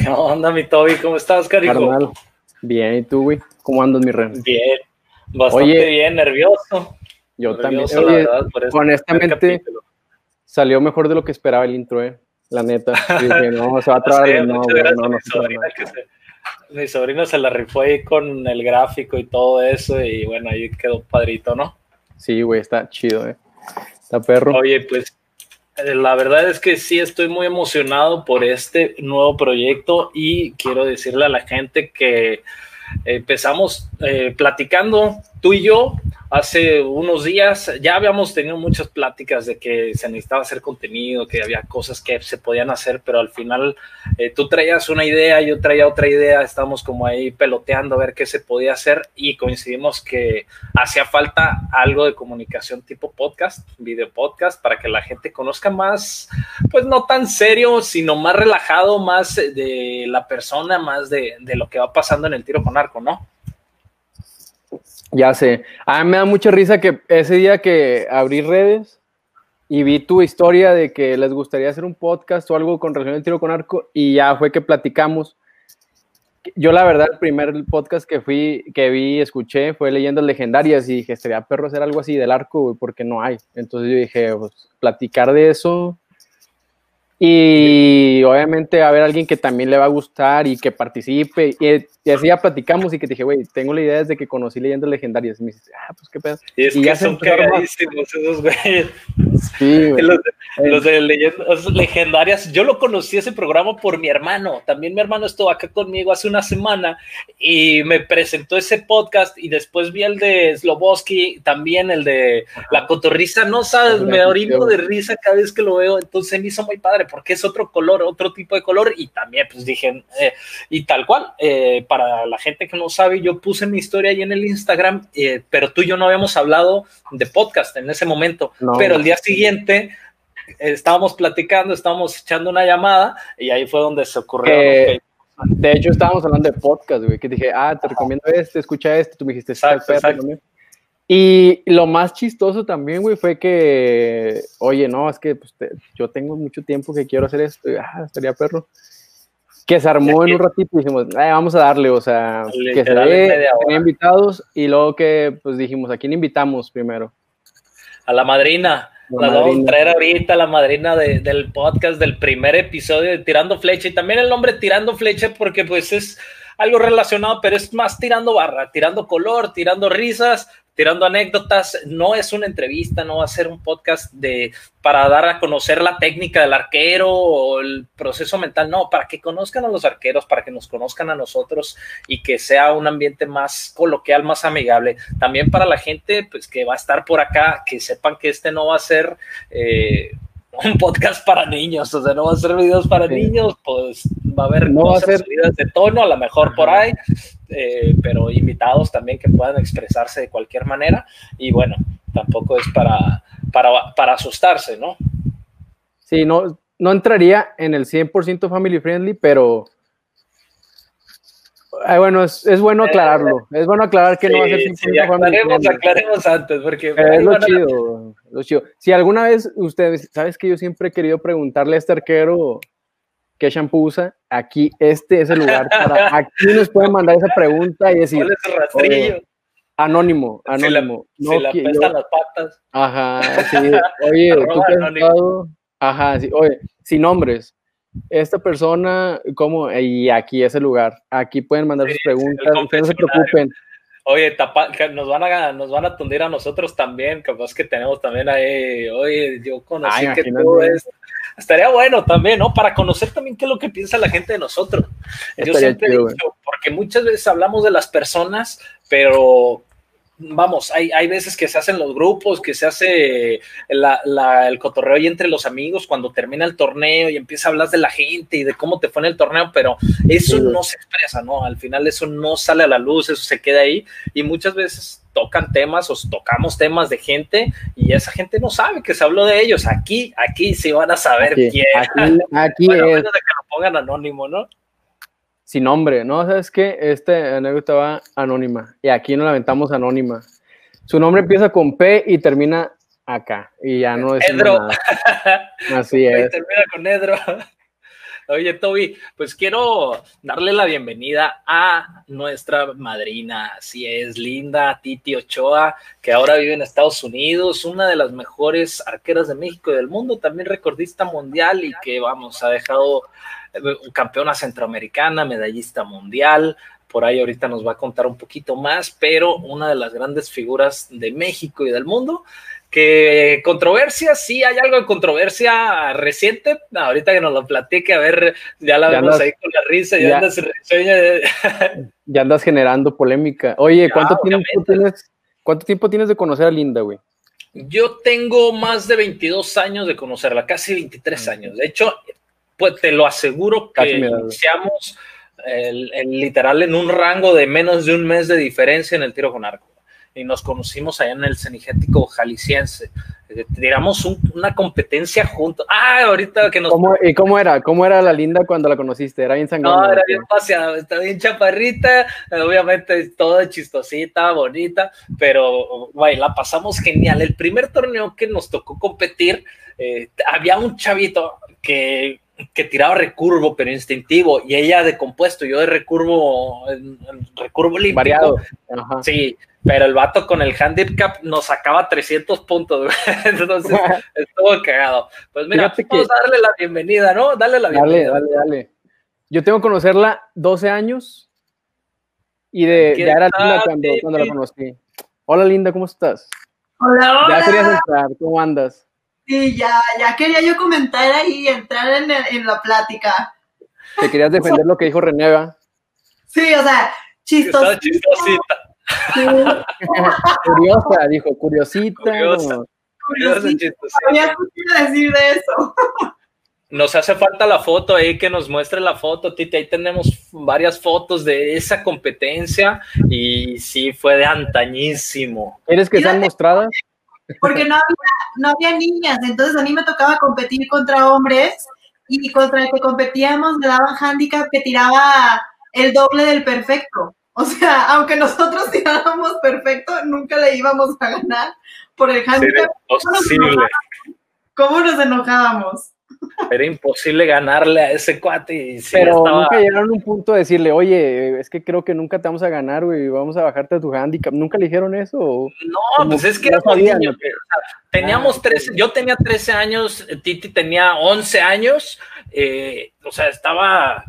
¿Qué onda, mi Toby? ¿Cómo estás, cariño? Bien, ¿y tú, güey? ¿Cómo andas, mi rey? Bien, bastante bien, nervioso. Yo también. Oye, este honestamente, salió mejor de lo que esperaba el intro, ¿eh? La neta. Dije, no, se va a trabar. no, no, no, mi sobrino se la rifó ahí con el gráfico y todo eso, y bueno, ahí quedó padrito, ¿no? Sí, güey, está chido, ¿eh? Está perro. Oye, pues la verdad es que sí estoy muy emocionado por este nuevo proyecto y quiero decirle a la gente que empezamos eh, platicando tú y yo hace unos días. Ya habíamos tenido muchas pláticas de que se necesitaba hacer contenido, que había cosas que se podían hacer, pero al final eh, tú traías una idea, yo traía otra idea, estábamos como ahí peloteando a ver qué se podía hacer y coincidimos que hacía falta algo de comunicación tipo podcast, video podcast, para que la gente conozca más, pues no tan serio, sino más relajado, más de la persona, más de, de lo que va pasando en el tiro con arco, ¿no? Ya sé. A mí me da mucha risa que ese día que abrí redes y vi tu historia de que les gustaría hacer un podcast o algo con relación al tiro con arco y ya fue que platicamos. Yo la verdad el primer podcast que fui, que vi, escuché fue Leyendas Legendarias y dije, sería perro hacer algo así del arco, porque no hay. Entonces yo dije, pues platicar de eso y obviamente a ver alguien que también le va a gustar y que participe. Y, así ya platicamos y que te dije, güey, tengo la idea desde que conocí leyendas legendarias. Y me dices, ah, pues qué pedo. Y es que son cagadísimos esos güeyes. Sí, güey. Los, de, leyendas legendarias. Yo lo conocí ese programa por mi hermano. También mi hermano estuvo acá conmigo hace una semana y me presentó ese podcast. Y después vi el de Sloboski, también el de La Cotorrisa. No sabes, me orino de risa cada vez que lo veo. Entonces me hizo muy padre porque es otro color, otro tipo de color. Y también, pues dije, eh, y tal cual, eh, para la gente que no sabe, yo puse mi historia ahí en el Instagram, eh, pero tú y yo no habíamos hablado de podcast en ese momento. Pero el día siguiente estábamos platicando, estábamos echando una llamada y ahí fue donde se ocurrió. de hecho, estábamos hablando de podcast, güey, que dije, ah, te recomiendo este, escucha este, tú me dijiste, exacto, exacto. Y lo más chistoso también, güey, fue que, oye, no, es que pues, yo tengo mucho tiempo que quiero hacer esto, y, ah, estaría perro. Que se armó en un ratito y dijimos, vamos a darle, o sea, que se dé, invitados y luego que, pues dijimos, ¿a quién invitamos primero? A la madrina. La, vamos a traer ahorita, la madrina del podcast, del primer episodio de Tirando Flecha. Y también el nombre Tirando Flecha, porque pues es algo relacionado, pero es más tirando barra, tirando color, tirando risas, tirando anécdotas. No es una entrevista, no va a ser un podcast de para dar a conocer la técnica del arquero o el proceso mental, no, para que conozcan a los arqueros, para que nos conozcan a nosotros y que sea un ambiente más coloquial, más amigable. También para la gente pues que va a estar por acá, que sepan que este no va a ser eh, un podcast para niños, o sea, no va a ser videos para niños, pues va a haber no cosas va a ser... de tono, a lo mejor por ahí, eh, pero invitados también que puedan expresarse de cualquier manera y bueno, tampoco es para, para, para asustarse, ¿no? Sí, no, no entraría en el 100% family friendly, pero bueno, es, es, bueno eh, aclararlo. Es bueno aclarar que no va a ser sí, aclaremos, aclaremos antes, porque es lo chido, lo chido. Si alguna vez ustedes, sabes que yo siempre he querido preguntarle a este arquero qué shampoo usa, aquí este es el lugar para, aquí nos pueden mandar esa pregunta y decir, rastrillo? anónimo, anónimo. Se la, no, las patas. Ajá, sí. Oye, tú qué has estado, ajá, sí, oye, sin nombres esta persona, ¿cómo? Y aquí es el lugar. Aquí pueden mandar sus preguntas, no se preocupen. Oye, nos van a nos van a tundir a nosotros también, capaz que tenemos también ahí, oye, yo conocí que todo es, estaría bueno también, ¿no? Para conocer también qué es lo que piensa la gente de nosotros. yo siempre he dicho, porque muchas veces hablamos de las personas, pero vamos, hay, hay veces que se hacen los grupos, que se hace el cotorreo y entre los amigos cuando termina el torneo y empieza a hablar de la gente y de cómo te fue en el torneo, pero eso no se expresa, ¿no? Al final eso no sale a la luz, eso se queda ahí y muchas veces tocan temas o tocamos temas de gente y esa gente no sabe que se habló de ellos. Aquí, aquí sí van a saber quién. Aquí, aquí es. que lo pongan anónimo, ¿no? Sin nombre, ¿no? ¿Sabes qué? Este anécdota va anónima y aquí no la aventamos anónima. Su nombre empieza con P y termina acá. Y ya no es Edro. Así es. termina con Edro. Oye, Toby, pues quiero darle la bienvenida a nuestra madrina, así es, linda Titi Ochoa, que ahora vive en Estados Unidos, una de las mejores arqueras de México y del mundo, también recordista mundial y que, vamos, ha dejado campeona centroamericana, medallista mundial, por ahí ahorita nos va a contar un poquito más, pero una de las grandes figuras de México y del mundo que controversia, sí hay algo de controversia reciente, ahorita que nos lo platique, a ver, ya la vemos ahí con la risa, ya, andas, ya andas generando polémica. Oye, ¿cuánto, tiempo tienes, ¿cuánto tiempo tienes de conocer a Linda, güey? Yo tengo más de 22 años de conocerla, casi 23 mm. años. De hecho, pues te lo aseguro que iniciamos el, literal en un rango de menos de un mes de diferencia en el tiro con arco y nos conocimos allá en el Cenigético Jalisciense. Eh, tiramos una competencia juntos. Ah, ahorita que nos. ¿Y cómo era? ¿Cómo era la linda cuando la conociste? ¿Era bien sangrona? No, era bien paseada, está bien chaparrita, obviamente toda chistosita, bonita, pero güey, la pasamos genial. El primer torneo que nos tocó competir, eh, había un chavito que que tiraba recurvo, pero instintivo, y ella de compuesto, yo de recurvo, recurvo limpio. Variado. Sí, pero el vato con el handicap nos sacaba 300 puntos, entonces estuvo cagado. Pues mira, vamos a darle la bienvenida, ¿no? Dale la bienvenida. Dale, dale, dale. Yo tengo que conocerla 12 años y de, ya era linda cuando, cuando la conocí. Hola Linda, ¿cómo estás? Hola, hola. Ya querías entrar, ¿cómo andas? Sí, ya, ya quería yo comentar ahí, entrar en, en la plática. Te querías defender lo que dijo Renega. Sí, o sea, chistosita. chistosita. Curiosa, dijo, curiosita. Curiosa. Curiosa, chistosita. decir de eso. Nos hace falta la foto ahí, que nos muestre la foto, Titi. Ahí tenemos varias fotos de esa competencia y sí, fue de antañísimo. ¿Quieres que sean mostradas? porque no había, no había niñas, entonces a mí me tocaba competir contra hombres y contra el que competíamos me daban handicap que tiraba el doble del perfecto. O sea, aunque nosotros tiráramos perfecto, nunca le íbamos a ganar por el handicap. ¿Cómo nos enojábamos? Era imposible ganarle a ese cuate. Y Pero nunca llegaron a un punto de decirle, oye, es que creo que nunca te vamos a ganar, güey, vamos a bajarte a tu handicap. ¿Nunca le dijeron eso? No, pues es que teníamos 13, yo tenía 13 años, Titi tenía 11 años, eh, o sea, estaba...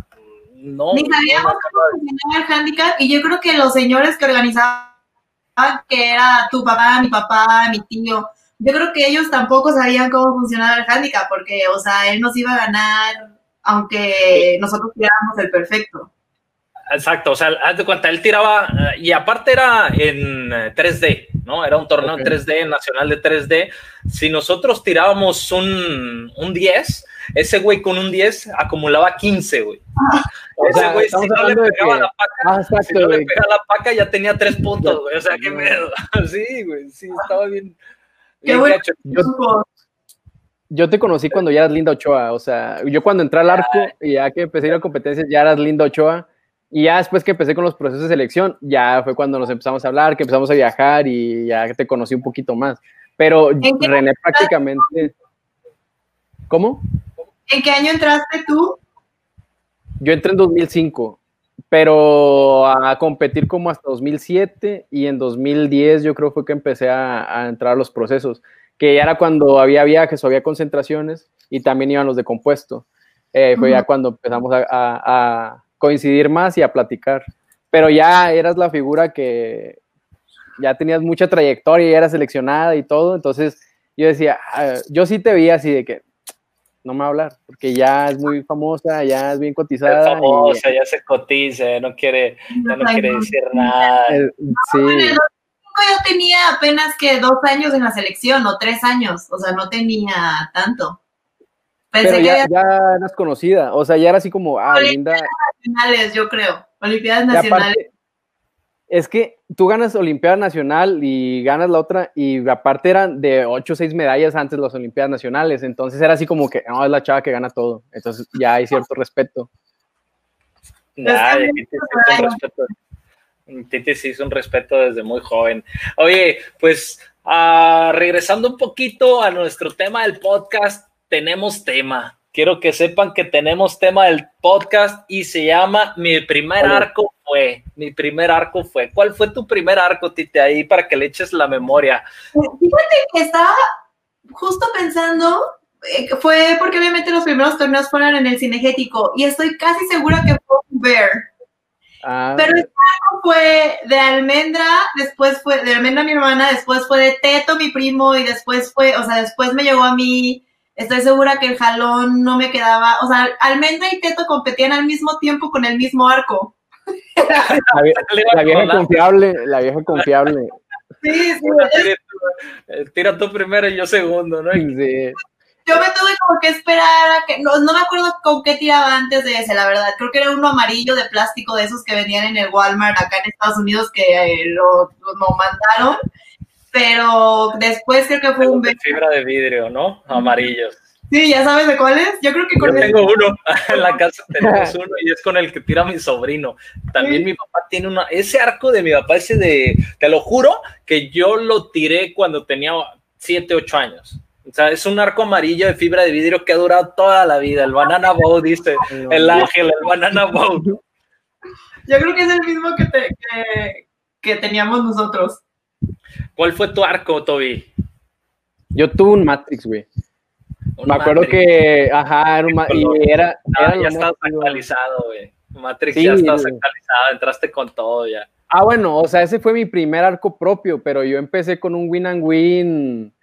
No, Ni sabíamos cómo funcionaba el handicap y yo creo que los señores que organizaban, que era tu papá, mi papá, mi tío, yo creo que ellos tampoco sabían cómo funcionaba el handicap, porque, o sea, él nos iba a ganar aunque nosotros tiráramos el perfecto. Exacto, o sea, haz de cuenta, él tiraba, eh, y aparte era en 3D, eh, ¿no? Era un torneo en 3D, nacional de 3D. Si nosotros tirábamos un, un 10, ese güey con un 10 acumulaba 15, güey. ese güey, si no le pegaba la paca, ah, si no le pegaba la paca, ya tenía 3 puntos, güey. O sea, qué miedo. sí, güey, sí, estaba bien. Qué bueno. Yo, te conocí cuando ya eras Linda Ochoa, o sea, yo cuando entré al arco y ya que empecé a ir a competencias, ya eras Linda Ochoa. Y ya después que empecé con los procesos de selección, ya fue cuando nos empezamos a hablar, que empezamos a viajar y ya te conocí un poquito más. Pero René prácticamente... ¿Cómo? ¿En qué año entraste tú? Yo entré en 2005, pero a competir como hasta 2007 y en 2010 yo creo fue que empecé a, entrar a los procesos, que ya era cuando había viajes o había concentraciones y también iban los de compuesto. Eh, fue ya cuando empezamos a, coincidir más y a platicar. Pero ya eras la figura que ya tenías mucha trayectoria y eras seleccionada y todo, entonces yo decía, ah, yo sí te veía así de que no me va a hablar, porque ya es muy famosa, ya es bien cotizada. Es famosa, ya se cotiza, no quiere, ya no quiere decir nada. Eh, sí. yo tenía apenas que dos años en la selección, o tres años, o sea, no tenía tanto. Pensé Pero ya, que ya, eras conocida, o sea, ya era así como, ah, Olimpiadas nacionales, yo creo, Olimpiadas nacionales es que tú ganas Olimpiada Nacional y ganas la otra, y aparte eran de 8 o 6 medallas antes las Olimpiadas Nacionales, entonces era así como que, no, es la chava que gana todo, entonces ya hay cierto respeto. Titi sí hizo un respeto desde muy joven. Oye, pues ah, regresando un poquito a nuestro tema del podcast, tenemos tema. Quiero que sepan que tenemos tema del podcast y se llama Mi primer arco fue. Mi primer arco fue. ¿Cuál fue tu primer arco, Tite, ahí para que le eches la memoria? Fíjate que estaba justo pensando, eh, fue porque obviamente los primeros torneos fueron en el cinegético y estoy casi segura que fue un Bear. Ah, Pero el arco fue de almendra, después fue de almendra mi hermana, después fue de Teto mi primo y después fue, o sea, después me llegó a mí Estoy segura que el jalón no me quedaba, o sea, Almendra y Teto competían al mismo tiempo con el mismo arco. La, vieja confiable, la vieja confiable. Sí, sí. Eh, tira tú primero y yo segundo, ¿no? Sí. Yo me tuve como que esperar a que, no, me acuerdo con qué tiraba antes de ese, la verdad. Creo que era uno amarillo de plástico de esos que venían en el Walmart acá en Estados Unidos que eh, lo, lo mandaron pero después creo que fue un... De fibra de vidrio, ¿no? Amarillos. Sí, ya sabes de cuál es. Yo creo que con Yo tengo uno en la casa, tenemos uno y es con el que tira mi sobrino. También mi papá tiene una, ese arco de mi papá, ese de, te lo juro, que yo lo tiré cuando tenía 7, 8 años. O sea, es un arco amarillo de fibra de vidrio que ha durado toda la vida. El banana bow, dice el ángel, el banana bow. Yo creo que es el mismo que, que, que teníamos nosotros. ¿Cuál fue tu arco, Toby? Yo tuve un Matrix, güey. Me acuerdo que, ajá, era un y era, ah, ya estás actualizado, güey. Matrix ya estás actualizado, entraste con todo ya. Ah, bueno, o sea, ese fue mi primer arco propio, pero yo empecé con un win and win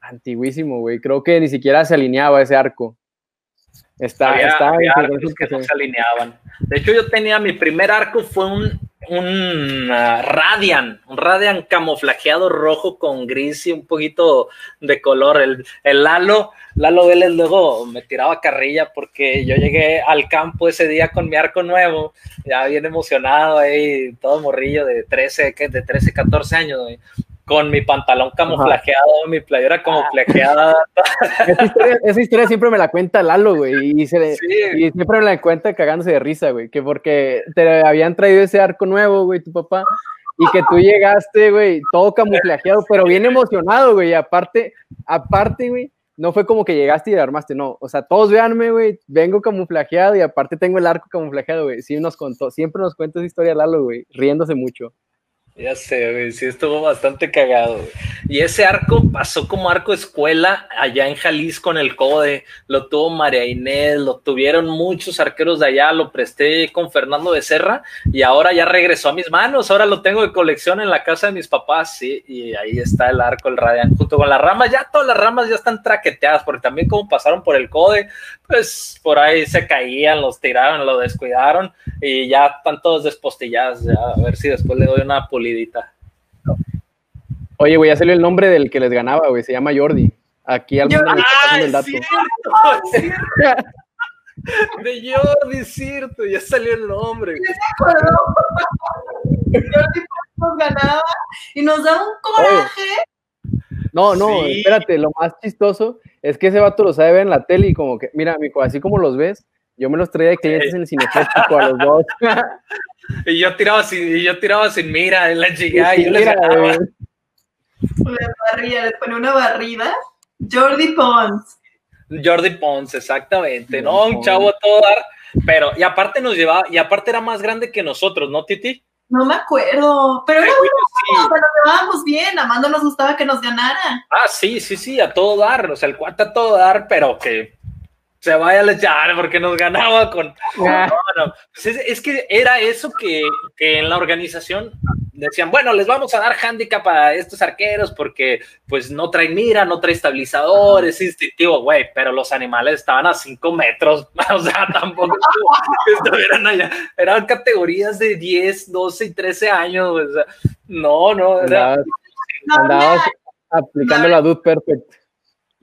antiguísimo, güey. Creo que ni siquiera se alineaba ese arco. Está, está que no se alineaban. De hecho, yo tenía mi primer arco fue un un Radian, un Radian camuflajeado rojo con gris y un poquito de color. El, el Lalo, Lalo Vélez luego me tiraba carrilla porque yo llegué al campo ese día con mi arco nuevo, ya bien emocionado ahí, todo morrillo de 13, de 13, 14 años con mi pantalón camuflajeado, mi playera camuflajeada. Esa historia, siempre me la cuenta Lalo, güey, y, siempre me la cuenta cagándose de risa, güey, que porque te habían traído ese arco nuevo, güey, tu papá, y que tú llegaste, güey, todo camuflajeado, pero bien emocionado, güey, y aparte, aparte, güey, no fue como que llegaste y armaste, no, o sea, todos véanme, güey, vengo camuflajeado y aparte tengo el arco camuflajeado, güey, sí nos contó, siempre nos cuenta esa historia Lalo, güey, riéndose mucho. Ya sé, güey, sí estuvo bastante cagado. Y ese arco pasó como arco escuela allá en Jalisco en el CODE. Lo tuvo María Inés, lo tuvieron muchos arqueros de allá, lo presté con Fernando Becerra y ahora ya regresó a mis manos. Ahora lo tengo de colección en la casa de mis papás, sí, y ahí está el arco, el Radian, junto con las ramas. Ya todas las ramas ya están traqueteadas, porque también como pasaron por el CODE, pues por ahí se caían, los tiraron, lo descuidaron y ya están todos despostillados. a ver si después le doy una Oye, güey, ya salió el nombre del que les ganaba, güey. Se llama Jordi. Aquí al menos ah, el dato. De Jordi, cierto, ya salió el nombre. Jordi nos ganaba y nos da un coraje. No, no, espérate, lo más chistoso es que ese vato lo sabe ver en la tele y como que, mira, mijo, así como los ves, yo me los traía de clientes en el cineféstico a los dos. y yo tiraba sin, y yo tiraba sin mira en la chica y yo les ganaba. Les barría, les ponía una barrida. Jordi Pons. Jordi Pons, exactamente, ¿no? Un chavo a todo dar, pero, y aparte nos llevaba, y aparte era más grande que nosotros, ¿no, Titi? No me acuerdo, pero era bueno, nos llevábamos bien, a Mando nos gustaba que nos ganara. Ah, sí, sí, sí, a todo dar, o sea, el cuate a todo dar, pero que se vaya a echar porque nos ganaba con... Ah. Pues es, que era eso que, que, en la organización decían, bueno, les vamos a dar handicap a estos arqueros porque pues no traen mira, no traen estabilizador, es instintivo, güey, pero los animales estaban a 5 metros, o sea, tampoco estuvieran allá, eran categorías de 10, 12 y 13 años, o sea, no, no, era... Andabas, aplicando la Dude Perfect.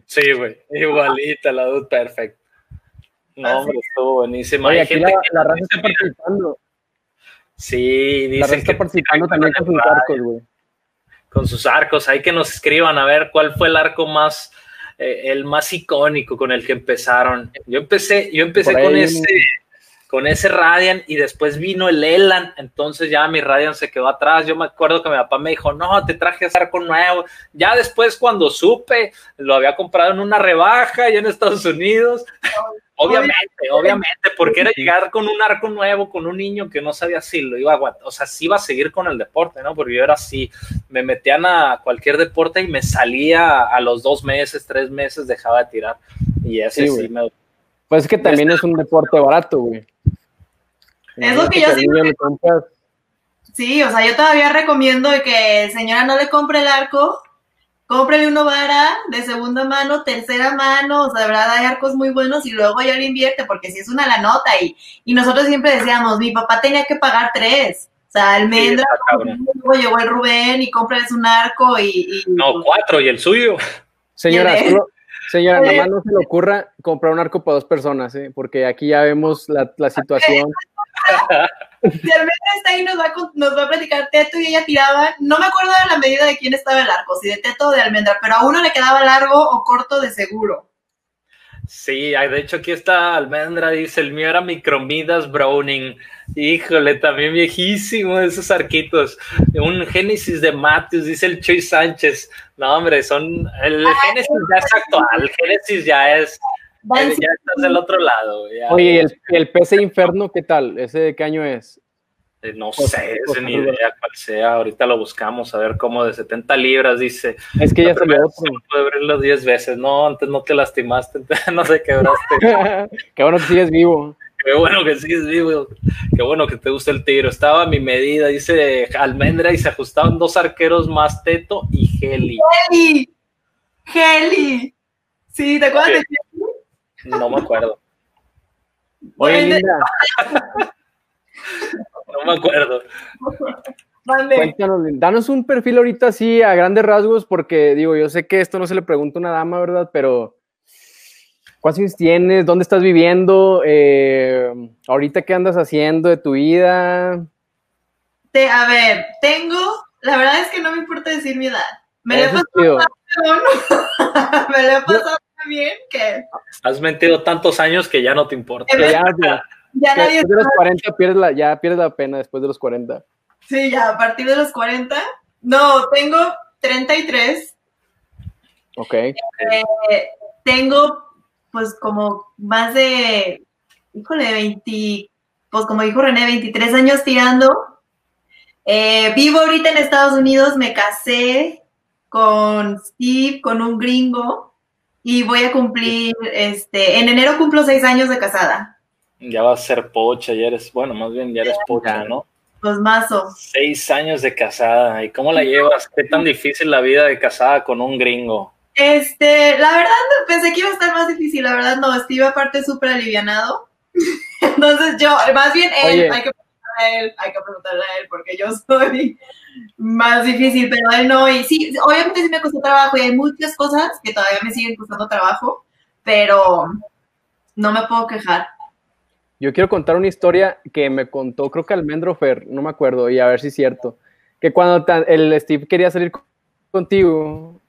Sí, güey, igualita la Dude Perfect. No, hombre, estuvo buenísimo. Oye, aquí la, la raza está participando. Sí, dice que participando también con sus arcos, güey. Con sus arcos, hay que nos escriban a ver cuál fue el arco más, eh, el más icónico con el que empezaron. Yo empecé, yo empecé con ese, con ese Radian y después vino el Elan, entonces ya mi Radian se quedó atrás. Yo me acuerdo que mi papá me dijo, no, te traje ese arco nuevo. Ya después cuando supe, lo había comprado en una rebaja ya en Estados Unidos. Obviamente, obviamente, porque era llegar con un arco nuevo, con un niño que no sabía si lo iba a aguantar, o sea, si iba a seguir con el deporte, ¿no? Porque yo era así, me metían a cualquier deporte y me salía a los dos meses, tres meses, dejaba de tirar. Y ese sí, me... Pues es que también es un deporte barato, güey. Es lo que yo siempre... Sí, o sea, yo todavía recomiendo que señora no le compre el arco cómprele uno vara de segunda mano, tercera mano, o sea, de verdad hay arcos muy buenos y luego ya lo invierte, porque si es una la nota y, y nosotros siempre decíamos, mi papá tenía que pagar tres. O sea, almendra, luego llegó el Rubén y cómprales un arco y, No, cuatro, y el suyo. Señora, señora, nada más no se le ocurra comprar un arco para dos personas, ¿eh? porque aquí ya vemos la, la situación. Si Almendra está ahí, nos va, a, nos va a platicar Teto y ella tiraba, no me acuerdo de la medida de quién estaba el arco, si de Teto o de Almendra, pero a uno le quedaba largo o corto de seguro. Sí, de hecho aquí está Almendra, dice, el mío era Micromidas Browning. Híjole, también viejísimo esos arquitos. Un Génesis de Matthews, dice el Chuy Sánchez. No, hombre, son, el Génesis ya es actual, el Génesis ya es ya estás del otro lado. Oye, el, el PC Inferno qué tal? ¿Ese de qué año es? Eh, no sé, ni idea cuál sea. Ahorita lo buscamos a ver cómo de 70 libras dice. Es que ya se otro. Puede abrirlo 10 veces. No, antes no te lastimaste, no te quebraste. qué bueno que sigues vivo. Qué bueno que sigues vivo. Qué bueno que te gusta el tiro. Estaba a mi medida, dice Almendra, y se ajustaban dos arqueros más Teto y Heli. Heli. Heli. Sí, ¿te acuerdas de no me acuerdo. Oye, Linda. no me acuerdo. Cuéntanos, danos un perfil ahorita así a grandes rasgos, porque digo, yo sé que esto no se le pregunta a una dama, ¿verdad? Pero ¿cuántos años tienes? ¿Dónde estás viviendo? Eh, ¿Ahorita qué andas haciendo de tu vida? Te, a ver, tengo, la verdad es que no me importa decir mi edad. Me le he pasado, me le he pasado bien que... Has mentido tantos años que ya no te importa. Ya, ya, después de los 40 pierdes la, ya pierdes la pena después de los 40. Sí, ya, a partir de los 40. No, tengo 33. Ok. Eh, tengo, pues, como más de, híjole, 20, pues, como dijo René, 23 años tirando. Eh, vivo ahorita en Estados Unidos, me casé con Steve, con un gringo y voy a cumplir, este, en enero cumplo seis años de casada. Ya vas a ser pocha, ya eres, bueno, más bien ya eres pocha, ¿no? Pues mazo. Seis años de casada, ¿y cómo la llevas? ¿Qué tan difícil la vida de casada con un gringo? Este, la verdad pensé que iba a estar más difícil, la verdad no, Steve aparte súper alivianado. Entonces yo, más bien él, hay que a él, hay que preguntarle a él, porque yo soy más difícil, pero él no. Y sí, obviamente sí me costó trabajo y hay muchas cosas que todavía me siguen costando trabajo, pero no me puedo quejar. Yo quiero contar una historia que me contó, creo que Almendro Fer, no me acuerdo, y a ver si es cierto, que cuando el Steve quería salir contigo,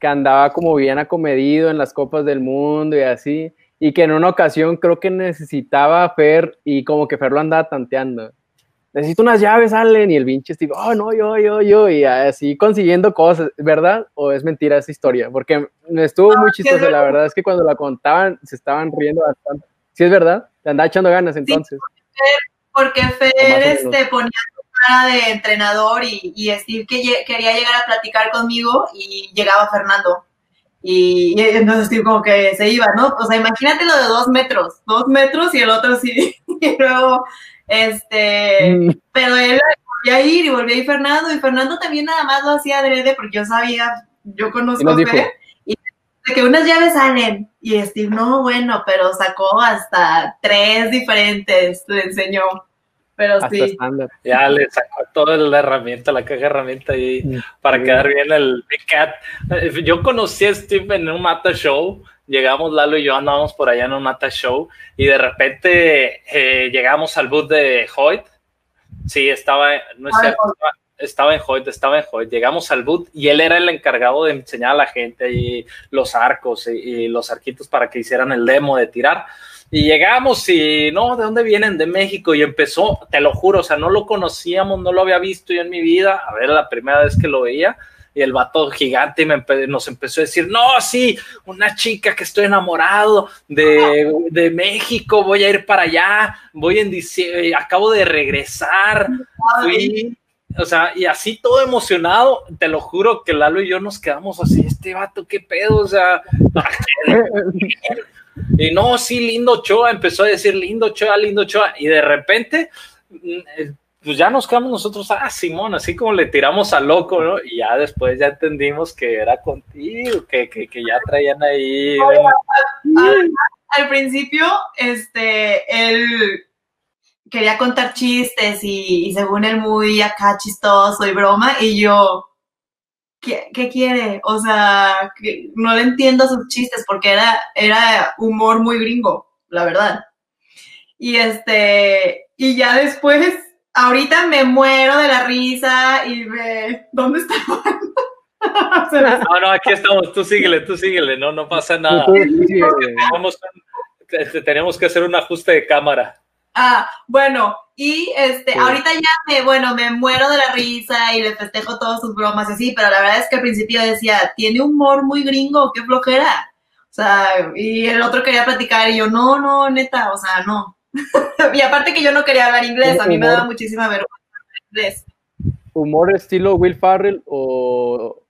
que andaba como bien acomedido en las copas del mundo y así, y que en una ocasión creo que necesitaba Fer y como que Fer lo andaba tanteando necesito unas llaves, Allen, y el pinche Steve, oh, no, yo, yo, yo, y así consiguiendo cosas, ¿verdad? ¿O es mentira esa historia? Porque me estuvo muy chistoso, la verdad es que cuando la contaban se estaban riendo bastante. ¿Sí es verdad? Le andaba echando ganas entonces. porque Fer este, ponía su cara de entrenador y, y Steve que quería llegar a platicar conmigo y llegaba Fernando. Y, y, entonces Steve como que se iba, ¿no? O sea, imagínate lo de dos metros, dos metros y el otro sí, y luego este, mm. pero él volvía a ir y volvía a ir Fernando, y Fernando también nada más lo hacía adrede porque yo sabía, yo conozco a Fer, y de que unas llaves salen, y Steve, no, bueno, pero sacó hasta tres diferentes, le enseñó. Pero sí. Ya le sacó toda la herramienta, la caja de herramienta ahí mm. para quedar bien el Big Cat. Yo conocí a Steve en un Mata Show llegamos Lalo y yo andábamos por allá en un Mata Show y de repente eh, llegamos al booth de Hoyt. Sí, estaba, no es cierto, estaba en Hoyt, estaba en Hoyt. Llegamos al boot y él era el encargado de enseñar a la gente y los arcos y, los arquitos para que hicieran el demo de tirar. Y llegamos y, no, ¿de dónde vienen? De México. Y empezó, te lo juro, o sea, no lo conocíamos, no lo había visto yo en mi vida. A ver, la primera vez que lo veía y el vato gigante nos empezó a decir, no, sí, una chica que estoy enamorado de, México, voy a ir para allá, voy en diciembre, acabo de regresar, o sea, y así todo emocionado, te lo juro que Lalo y yo nos quedamos así, este vato, qué pedo, o sea, y no, sí, lindo Choa, empezó a decir lindo Choa, lindo Choa, y de repente mm, pues ya nos quedamos nosotros, ah, Simón, así como le tiramos a loco, ¿no? Y ya después ya entendimos que era contigo, que, que, que ya traían ahí. al, principio, este, él quería contar chistes y, según él muy acá chistoso y broma, y yo, ¿qué, qué quiere? O sea, que no le entiendo sus chistes porque era, era humor muy gringo, la verdad. Y este, y ya después ahorita me muero de la risa y ve, ¿dónde está no, no, aquí estamos, tú síguele, tú síguele, no, no pasa nada. tenemos, que hacer un ajuste de cámara. Ah, bueno, y este, ahorita ya me, bueno, me muero de la risa y le festejo todas sus bromas y así, pero la verdad es que al principio decía, tiene humor muy gringo, qué flojera. O sea, y el otro quería platicar y yo, no, no, neta, o sea, no. y aparte que yo no quería hablar inglés, a mí me daba muchísima vergüenza hablar inglés. ¿Humor estilo Will Farrell o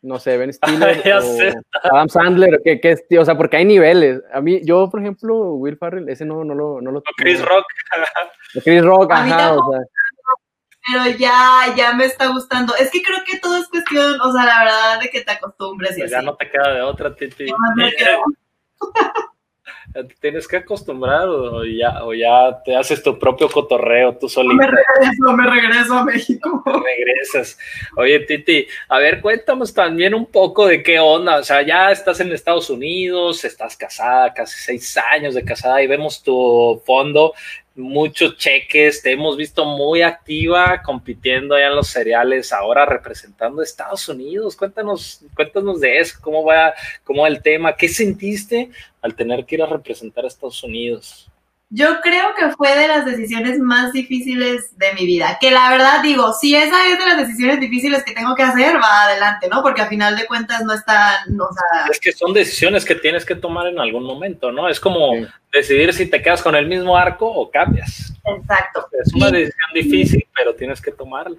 no sé, Ben Stiller o Adam Sandler? ¿qué, qué, o sea, porque hay niveles. A mí, yo, por ejemplo, Will Farrell, ese no, no lo... No lo Chris Rock. Chris Rock, ajá, o sea pero ya, ya me está gustando. Es que creo que todo es cuestión, o sea, la verdad, de que te acostumbres. Y pues ya no te queda de otra, Titi. tienes que acostumbrar o ya, o ya te haces tu propio cotorreo tú solito. Me regreso, me regreso a México. regresas. Oye, Titi, a ver, cuéntanos también un poco de qué onda. O sea, ya estás en Estados Unidos, estás casada, casi seis años de casada y vemos tu fondo muchos cheques, te hemos visto muy activa compitiendo allá en los cereales, ahora representando a Estados Unidos. Cuéntanos, cuéntanos de eso, cómo va, cómo va el tema, qué sentiste al tener que ir a representar a Estados Unidos. Yo creo que fue de las decisiones más difíciles de mi vida. Que la verdad digo, si esa es de las decisiones difíciles que tengo que hacer, va adelante, ¿no? Porque al final de cuentas no está, o sea... Es que son decisiones que tienes que tomar en algún momento, ¿no? Es como decidir si te quedas con el mismo arco o cambias. Exacto. Es una decisión difícil, pero tienes que tomarla.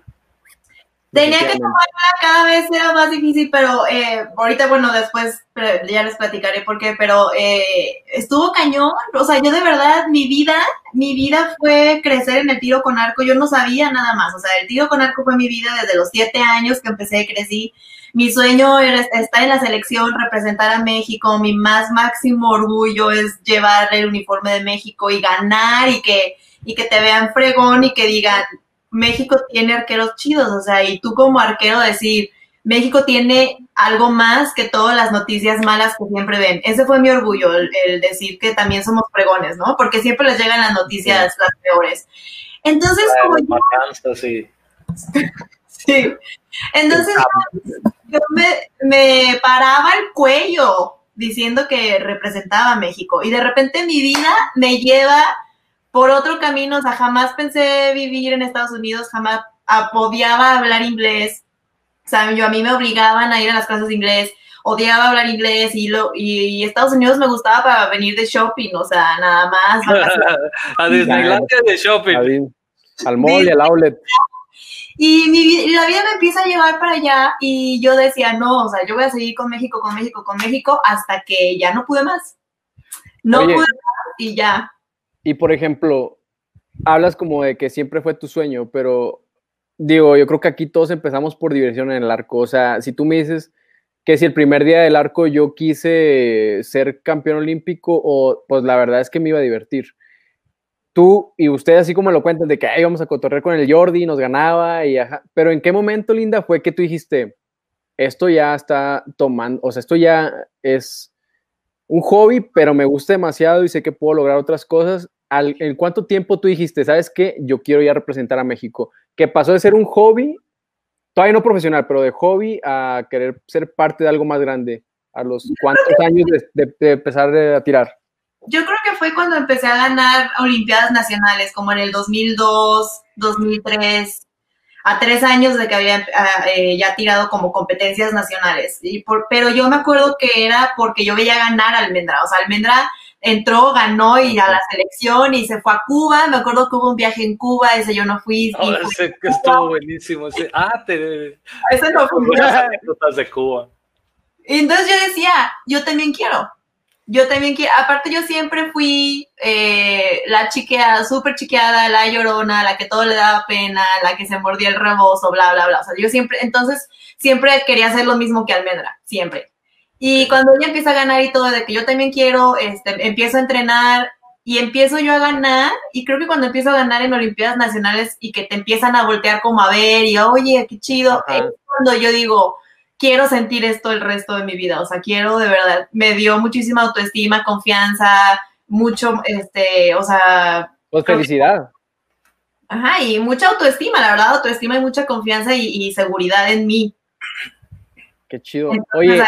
Tenía que tomarla, cada vez era más difícil, pero eh, ahorita, bueno, después ya les platicaré por qué, pero eh, estuvo cañón. O sea, yo de verdad, mi vida, mi vida fue crecer en el tiro con arco. Yo no sabía nada más. O sea, el tiro con arco fue mi vida desde los siete años que empecé, crecí. Mi sueño era estar en la selección, representar a México. Mi más máximo orgullo es llevar el uniforme de México y ganar y que, y que te vean fregón y que digan, México tiene arqueros chidos, o sea, y tú como arquero decir, México tiene algo más que todas las noticias malas que siempre ven. Ese fue mi orgullo, el, decir que también somos pregones, ¿no? Porque siempre les llegan las noticias las peores. Entonces, como yo... sí. sí. Entonces, yo me, me paraba el cuello diciendo que representaba a México y de repente mi vida me lleva por otro camino, o sea, jamás pensé vivir en Estados Unidos, jamás odiaba hablar inglés, o sea, yo a mí me obligaban a ir a las clases de inglés, odiaba hablar inglés y, lo, y, Estados Unidos me gustaba para venir de shopping, o sea, nada más. a Disneylandia de shopping. Al mall y al outlet. Y mi, la vida me empieza a llevar para allá y yo decía, no, o sea, yo voy a seguir con México, con México, con México, hasta que ya no pude más. No pude más y ya. Y por ejemplo, hablas como de que siempre fue tu sueño, pero digo, yo creo que aquí todos empezamos por diversión en el arco. O sea, si tú me dices que si el primer día del arco yo quise ser campeón olímpico, o pues la verdad es que me iba a divertir. Tú y ustedes así como lo cuentan de que íbamos a cotorrear con el Jordi, nos ganaba y ajá. Pero ¿en qué momento, Linda, fue que tú dijiste, esto ya está tomando, o sea, esto ya es un hobby, pero me gusta demasiado y sé que puedo lograr otras cosas. ¿En cuánto tiempo tú dijiste, sabes qué? Yo quiero ya representar a México. Que pasó de ser un hobby todavía no profesional, pero de hobby a querer ser parte de algo más grande? ¿A los cuántos años de, empezar a tirar? Yo creo que fue cuando empecé a ganar Olimpiadas Nacionales, como en el 2002, 2003, a tres años de que había eh, ya tirado como competencias nacionales. Y por, pero yo me acuerdo que era porque yo veía ganar a Almendra. O sea, Almendra entró, ganó y a la selección y se fue a Cuba. Me acuerdo que hubo un viaje en Cuba, ese yo no fui. Oh, ese que estuvo buenísimo. Ese, ah, te. Ese no fue. anécdotas de Cuba. Y entonces yo decía, yo también quiero. Yo también quiero. Aparte, yo siempre fui eh, la chiqueada, súper chiqueada, la llorona, la que todo le daba pena, la que se mordía el rebozo, bla, bla, bla. O sea, yo siempre, entonces, siempre quería hacer lo mismo que Almendra, siempre. Y cuando ella empieza a ganar y todo, de que yo también quiero, este, empiezo a entrenar y empiezo yo a ganar, y creo que cuando empiezo a ganar en Olimpiadas Nacionales y que te empiezan a voltear como a ver y oye, qué chido, es cuando yo digo, quiero sentir esto el resto de mi vida, o sea, quiero de verdad, me dio muchísima autoestima, confianza, mucho, este, o sea... Pues felicidad. Ajá, y mucha autoestima, la verdad, autoestima y mucha confianza y, seguridad en mí. Qué chido. Oye,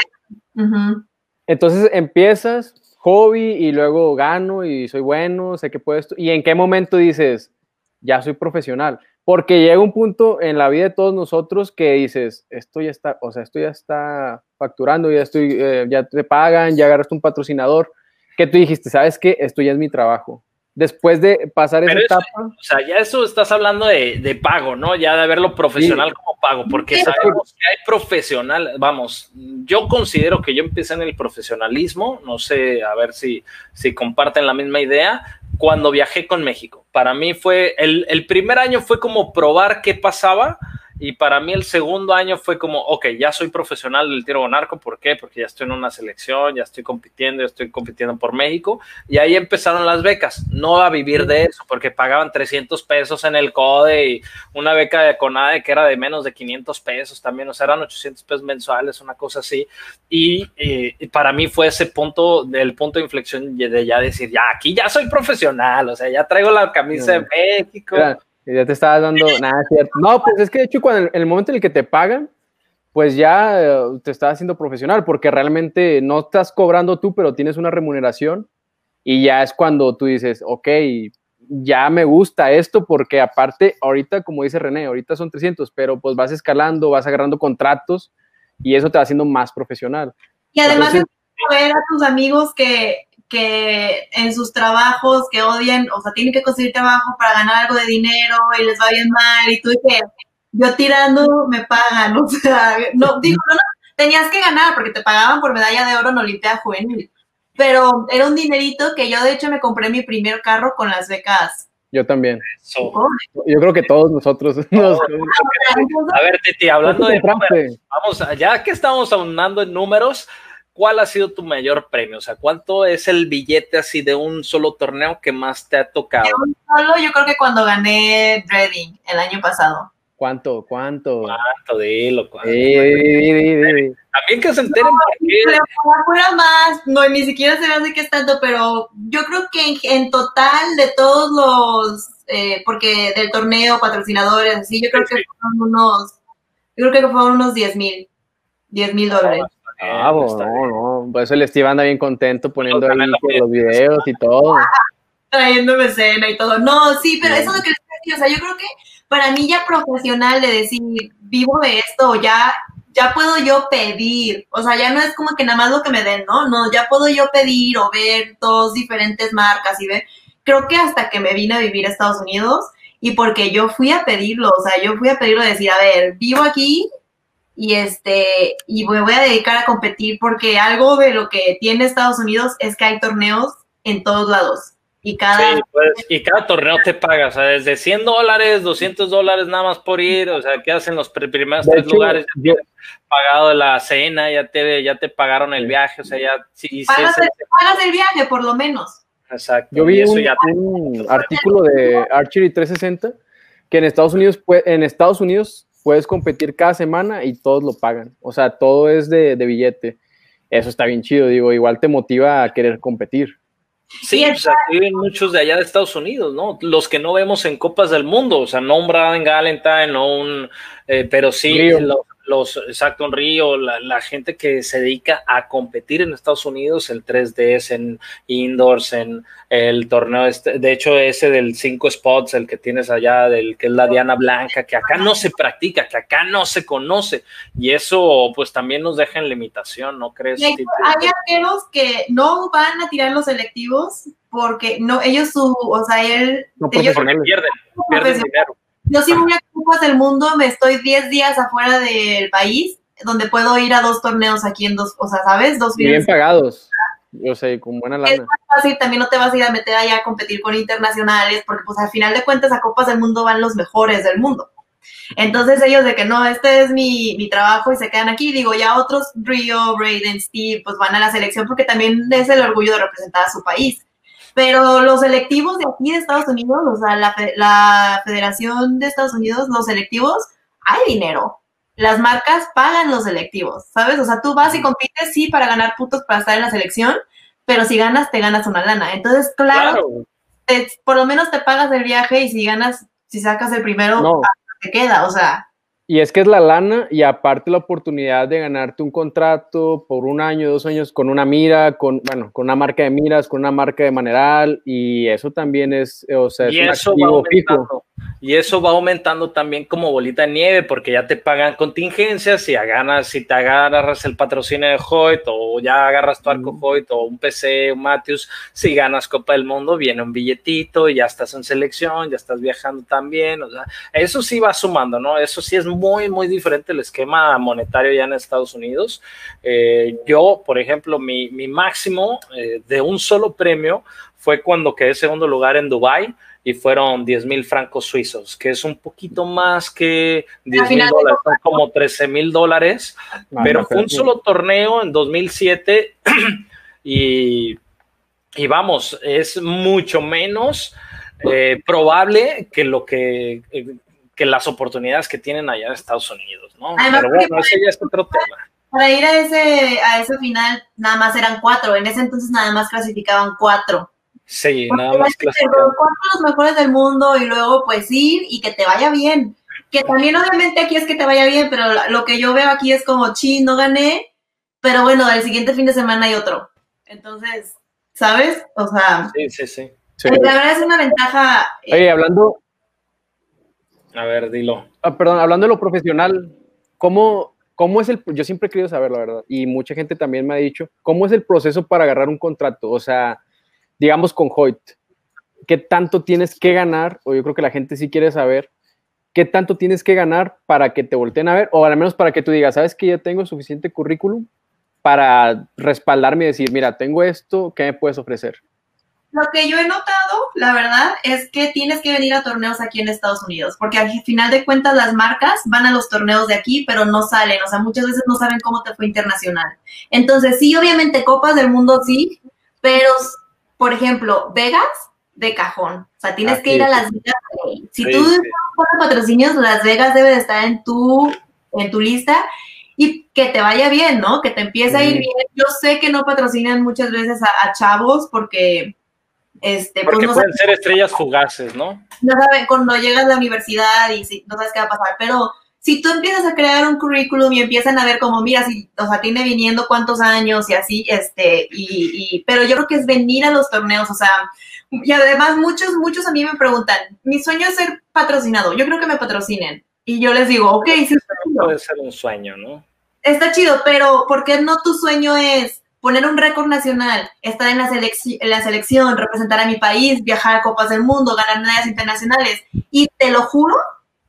entonces empiezas hobby y luego gano y soy bueno, sé que puedo esto. ¿Y en qué momento dices, ya soy profesional? Porque llega un punto en la vida de todos nosotros que dices, esto ya está, o sea, esto ya está facturando, ya estoy, eh, ya te pagan, ya agarraste un patrocinador, que tú dijiste, ¿sabes qué? Esto ya es mi trabajo después de pasar esa etapa. O sea, ya eso estás hablando de, pago, ¿no? Ya de verlo profesional como pago, porque sabemos que hay profesional, vamos, yo considero que yo empecé en el profesionalismo, no sé, a ver si, si comparten la misma idea, cuando viajé con México. Para mí fue, el, el primer año fue como probar qué pasaba y para mí el segundo año fue como, ok, ya soy profesional del tiro con arco. ¿Por qué? Porque ya estoy en una selección, ya estoy compitiendo, ya estoy compitiendo por México. Y ahí empezaron las becas. No a vivir de eso, porque pagaban 300 pesos en el CODE y una beca de CONADE que era de menos de 500 pesos también. O sea, eran 800 pesos mensuales, una cosa así. Y, para mí fue ese punto, el punto de inflexión de ya decir, ya aquí ya soy profesional. O sea, ya traigo la camisa de México. Ya te estabas dando, nada, cierto. No, pues es que de hecho, cuando en el momento en el que te pagan, pues ya eh, te estás haciendo profesional, porque realmente no estás cobrando tú, pero tienes una remuneración y ya es cuando tú dices, ok, ya me gusta esto, porque aparte, ahorita, como dice René, ahorita son 300, pero pues vas escalando, vas agarrando contratos y eso te va haciendo más profesional. Y además, ver a tus amigos que que en sus trabajos que odian, o sea, tienen que conseguir trabajo para ganar algo de dinero y les va bien mal y tú que yo tirando me pagan, o sea, no, digo, no, no, tenías que ganar porque te pagaban por medalla de oro en Olimpia Juvenil, pero era un dinerito que yo de hecho me compré mi primer carro con las becas. Yo también. Yo creo que todos nosotros. A ver, Titi, hablando de números, vamos, ya que estamos aunando en números, ¿cuál ha sido tu mayor premio? O sea, ¿cuánto es el billete así de un solo torneo que más te ha tocado? De un solo, yo creo que cuando gané Reading el año pasado. ¿Cuánto? ¿Cuánto? ¿Cuánto? Dilo, ¿cuánto? También que se enteren no, más, no, ni siquiera se me hace que es tanto, pero yo creo que en, total de todos los, eh, porque del torneo, patrocinadores, así, yo creo que fueron unos, yo creo que fueron unos 10 mil, 10 mil dólares. Ah, bueno, no, no, por eso el Steve anda bien contento poniendo ahí los videos y todo. Trayéndome escena y todo. No, sí, pero eso es lo que les decía, o sea, yo creo que para mí ya profesional de decir, vivo de esto, ya, ya puedo yo pedir, o sea, ya no es como que nada más lo que me den, ¿no? No, ya puedo yo pedir o ver dos diferentes marcas y ver. Creo que hasta que me vine a vivir a Estados Unidos y porque yo fui a pedirlo, o sea, yo fui a pedirlo, decir, a ver, vivo aquí, y este y me voy a dedicar a competir porque algo de lo que tiene Estados Unidos es que hay torneos en todos lados y cada pues, y cada torneo te paga, o sea, desde 100 dólares, 200 dólares nada más por ir, o sea, ¿qué hacen los primeros tres lugares? Ya te pagado la cena, ya te ya te pagaron el viaje, o sea, ya sí, pagas, el, pagas el viaje por lo menos. Exacto. Yo vi un, un artículo de Archery 360 que en Estados Unidos en Estados Unidos puedes competir cada semana y todos lo pagan. O sea, todo es de, billete. Eso está bien chido, digo, igual te motiva a querer competir. Sí, pues aquí viven muchos de allá de Estados Unidos, ¿no? Los que no vemos en Copas del Mundo, o sea, no un Braden Galentine, no un, eh, pero sí, los, los, exacto, un Río, la, gente que se dedica a competir en Estados Unidos, el 3DS, en indoors, en el torneo, este, de hecho, ese del 5 spots, el que tienes allá, del que es la Diana Blanca, que acá no se practica, que acá no se conoce, y eso pues también nos deja en limitación, ¿no crees? Hay, hay arqueros que no van a tirar los selectivos porque no, ellos su, o sea, él, ellos pierden, pierden dinero. Yo sí voy a Copas del Mundo, me estoy 10 días afuera del país, donde puedo ir a dos torneos aquí en dos, o sea, ¿sabes? Dos Bien pagados. Yo sé, con buena lana. Es más fácil, también no te vas a ir a meter allá a competir con internacionales, porque pues al final de cuentas a Copas del Mundo van los mejores del mundo. Entonces ellos de que no, este es mi, mi trabajo y se quedan aquí. Digo, ya otros, Rio, Braden, Steve, pues van a la selección porque también es el orgullo de representar a su país. Pero los selectivos de aquí de Estados Unidos, o sea, la, la Federación de Estados Unidos, los selectivos, hay dinero. Las marcas pagan los selectivos, ¿sabes? O sea, tú vas y compites, sí, para ganar puntos para estar en la selección, pero si ganas, te ganas una lana. Entonces, claro, por lo menos te pagas el viaje y si ganas, si sacas el primero, te queda, o sea. Y es que es la lana y aparte la oportunidad de ganarte un contrato por un año, dos años con una mira, con, bueno, con una marca de miras, con una marca de maneral y eso también es, o sea, es un activo fijo. Y eso va aumentando también como bolita de nieve, porque ya te pagan contingencias, si ganas, si te agarras el patrocinio de Hoyt, o ya agarras tu arco Hoyt, o un PC, un Matthews, si ganas Copa del Mundo, viene un billetito, y ya estás en selección, ya estás viajando también, o sea, eso sí va sumando, ¿no? Eso sí es muy, muy diferente el esquema monetario ya en Estados Unidos. Eh, yo, por ejemplo, mi, mi máximo eh, de un solo premio fue cuando quedé segundo lugar en Dubai y fueron 10 mil francos suizos, que es un poquito más que 10 mil dólares, son como 13 mil dólares, ah, pero fue un solo torneo en 2007 y, y vamos, es mucho menos eh, probable que lo que, eh, que las oportunidades que tienen allá en Estados Unidos, ¿no? pero bueno, ese ya es otro tema. Para ir a ese, a ese final, nada más eran cuatro. En ese entonces nada más clasificaban cuatro. Sí, nada más. Cuatro los mejores del mundo y luego pues ir y que te vaya bien. Que también obviamente aquí es que te vaya bien, pero lo que yo veo aquí es como, chi, no gané, pero bueno, el siguiente fin de semana hay otro. Entonces, ¿sabes? O sea... Sí, sí, sí. La verdad es una ventaja. Eh, Oye, hablando... A ver, dilo. Ah, perdón, hablando de lo profesional, ¿cómo, ¿Cómo es el, yo siempre he querido saber, la verdad, y mucha gente también me ha dicho, ¿cómo es el proceso para agarrar un contrato? O sea, digamos con Hoyt, ¿qué tanto tienes que ganar? O yo creo que la gente sí quiere saber, ¿qué tanto tienes que ganar para que te volteen a ver? O al menos para que tú digas, ¿sabes que ya tengo suficiente currículum para respaldarme y decir, mira, tengo esto, ¿qué me puedes ofrecer? Lo que yo he notado, la verdad, es que tienes que venir a torneos aquí en Estados Unidos, porque al final de cuentas las marcas van a los torneos de aquí, pero no salen, o sea, muchas veces no saben cómo te fue internacional. Entonces, sí, obviamente Copas del Mundo sí, pero, por ejemplo, Vegas, de cajón. O sea, tienes que ir a Las Vegas. Si tú sí. patrocinios, Las Vegas debe de estar en tu, en tu lista y que te vaya bien, ¿no? Que te empiece a ir bien. Yo sé que no patrocinan muchas veces a chavos porque este, pues, Porque pueden ser estrellas fugaces, ¿no? No saben, cuando llegas a la universidad y no sabes qué va a pasar, pero si tú empiezas a crear un currículum y empiezan a ver como, mira, si, o sea, tiene viniendo cuántos años y así, este, y, y, pero yo creo que es venir a los torneos, o sea, y además muchos, muchos a mí me preguntan, mi sueño es ser patrocinado, yo creo que me patrocinen. Y yo les digo, ok, sí. Puede ser un sueño, ¿no? Está chido, pero ¿por qué no tu sueño es poner un récord nacional, estar en la, en la selección, representar a mi país, viajar a Copas del Mundo, ganar medallas internacionales. Y te lo juro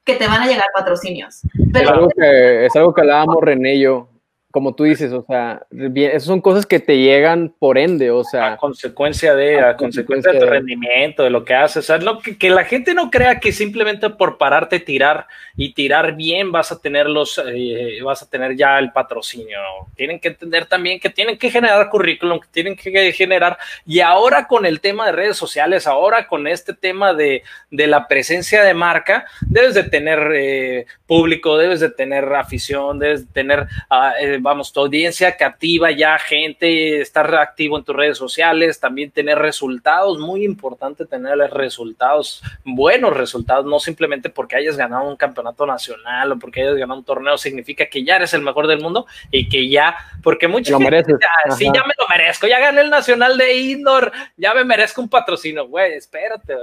que te van a llegar patrocinios. Pero, es, algo que, es algo que hablábamos René y yo como tú dices, o sea, esas son cosas que te llegan por ende, o sea. A consecuencia de, a, consecuencia, de tu rendimiento, de lo que haces. O sea, que, que, la gente no crea que simplemente por pararte tirar y tirar bien vas a tener los, eh, vas a tener ya el patrocinio. Tienen que entender también que tienen que generar currículum, que tienen que generar, y ahora con el tema de redes sociales, ahora con este tema de, de la presencia de marca, debes de tener eh, público, debes de tener afición, debes de tener uh, vamos, tu audiencia captiva ya gente, estar activo en tus redes sociales, también tener resultados, muy importante tener resultados, buenos resultados, no simplemente porque hayas ganado un campeonato nacional o porque hayas ganado un torneo, significa que ya eres el mejor del mundo y que ya, porque muchos ya, sí, ya me lo merezco, ya gané el nacional de indoor, ya me merezco un patrocinio, güey, espérate.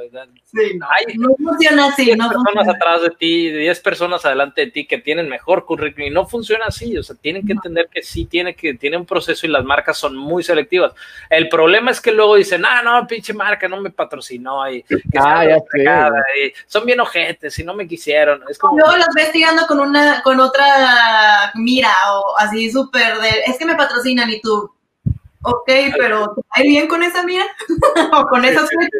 Sí, no, Hay no funciona así. No personas atrás de ti, 10 personas adelante de ti que tienen mejor currículum y no funciona así, o sea, tienen que entender que sí tiene que tiene un proceso y las marcas son muy selectivas. El problema es que luego dicen, ah, no, pinche marca no me patrocinó y, ah, son bien ojetes y no me quisieron. Es como... Luego los ves tirando con una, con otra mira o así súper de, es que me patrocinan y tú, ok, pero ¿te bien con esa mira? o con esa suerte.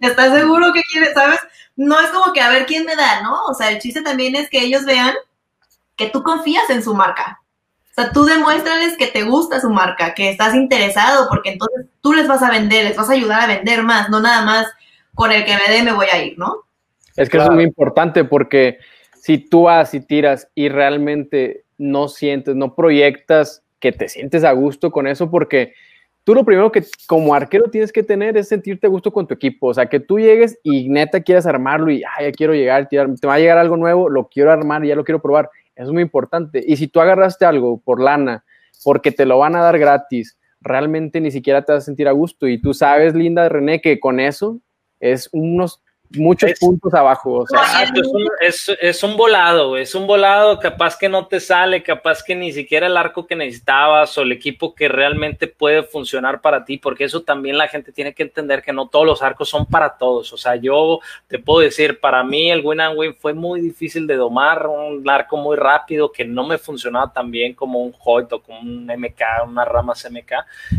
¿Estás seguro que quieres, sabes? No es como que a ver quién me da, ¿no? O sea, el chiste también es que ellos vean que tú confías en su marca. O sea, tú demuéstrales que te gusta su marca, que estás interesado, porque entonces tú les vas a vender, les vas a ayudar a vender más, no nada más con el que me dé me voy a ir, ¿no? Es que eso es muy importante porque si tú vas y tiras y realmente no sientes, no proyectas que te sientes a gusto con eso, porque tú lo primero que como arquero tienes que tener es sentirte a gusto con tu equipo. O sea, que tú llegues y neta quieras armarlo y, ay, ya quiero llegar, te va a llegar algo nuevo, lo quiero armar y ya lo quiero probar. Es muy importante. Y si tú agarraste algo por lana, porque te lo van a dar gratis, realmente ni siquiera te vas a sentir a gusto. Y tú sabes, Linda René, que con eso es unos muchos puntos abajo. O sea. es, un, volado, es un volado, capaz que no te sale, capaz que ni siquiera el arco que necesitabas o el equipo que realmente puede funcionar para ti, porque eso también la gente tiene que entender que no todos los arcos son para todos. O sea, yo te puedo decir, para mí el win and win fue muy difícil de domar, un arco muy rápido que no me funcionaba tan bien como un Hoyt o como un MK, una rama MK,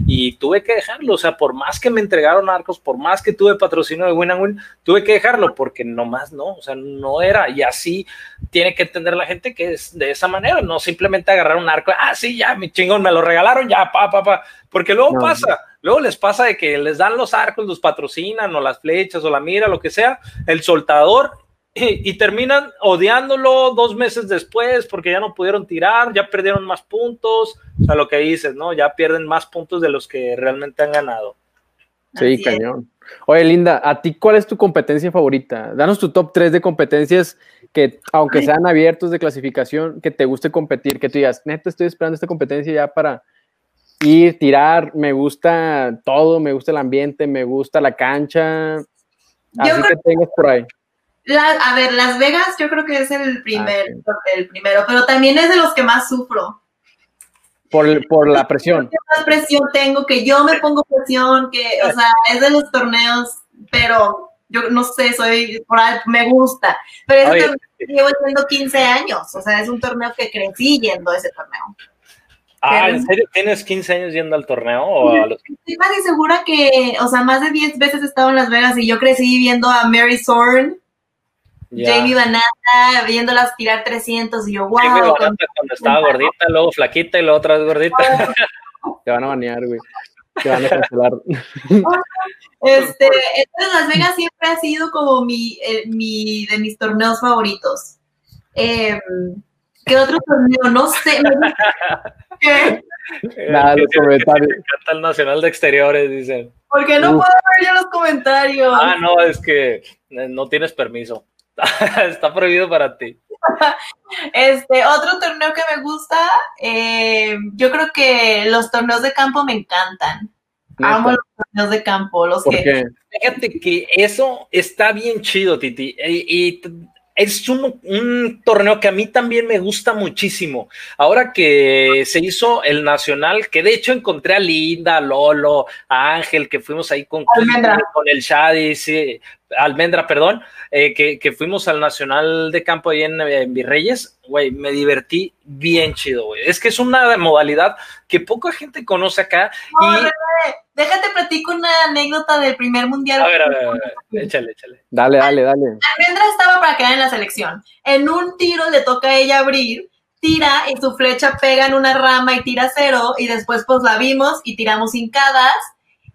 y tuve que dejarlo. O sea, por más que me entregaron arcos, por más que tuve patrocinio de win and win, tuve que dejarlo porque nomás no, o sea, no era. Y así tiene que entender la gente que es de esa manera, no simplemente agarrar un arco, ah, sí, ya, mi chingón, me lo regalaron, ya, pa, pa, pa. Porque luego pasa, luego les pasa de que les dan los arcos, los patrocinan, o las flechas, o la mira, lo que sea, el soltador, y, y, terminan odiándolo dos meses después porque ya no pudieron tirar, ya perdieron más puntos, o sea, lo que dices, ¿no? Ya pierden más puntos de los que realmente han ganado. Sí, cañón. Oye, Linda, ¿a ti cuál es tu competencia favorita? Danos tu top 3 de competencias que, aunque sean abiertos de clasificación, que te guste competir, que tú digas, neta, estoy esperando esta competencia ya para ir, tirar, me gusta todo, me gusta el ambiente, me gusta la cancha. Así que tengas por ahí. a ver, Las Vegas yo creo que es el, primer, ah, el primero, pero también es de los que más sufro. Por, por la presión. ¿Qué más presión tengo? Que yo me pongo presión, que, o sea, es de los torneos, pero yo no sé, soy, por ahí, me gusta. Pero ese torneo llevo yendo 15 años, o sea, es un torneo que crecí yendo a ese torneo. Ah, ¿en serio tienes 15 años yendo al torneo? O a los... Estoy casi segura que, o sea, más de 10 veces he estado en Las Vegas y yo crecí viendo a Mary Jamie Banana viéndolas tirar 300 y yo, wow. Jamie cuando estaba gordita, luego flaquita y luego otra vez gordita. Te van a banear, güey. Te van a cancelar. Este, entonces Las Vegas siempre ha sido como mi, eh, mi de mis torneos favoritos. Eh, ¿Qué otro torneo? No sé. ¿Qué? Nada, los comentarios. Canta el Nacional de Exteriores, dicen. ¿Por qué no puedo ver yo los comentarios? Ah, no, es que eh, no tienes permiso. Está prohibido para ti. Este, otro torneo que me gusta, eh, yo creo que los torneos de campo me encantan. Amo los torneos de campo, los que... Fíjate que eso está bien chido, Titi. y es un, torneo que a mí también me gusta muchísimo. Ahora que se hizo el Nacional, que de hecho encontré a Linda, a Lolo, a Ángel, que fuimos ahí con, con el Shadi, sí, Almendra, perdón, eh, que, fuimos al Nacional de Campo ahí en, Virreyes, güey, me divertí bien chido, güey. Es que es una modalidad que poca gente conoce acá. y... déjate platico una anécdota del primer mundial. A ver, a ver, a ver, échale, échale. Dale, dale, dale. Almendra estaba para quedar en la selección. En un tiro le toca a ella abrir, tira y su flecha pega en una rama y tira cero, y después pues la vimos y tiramos hincadas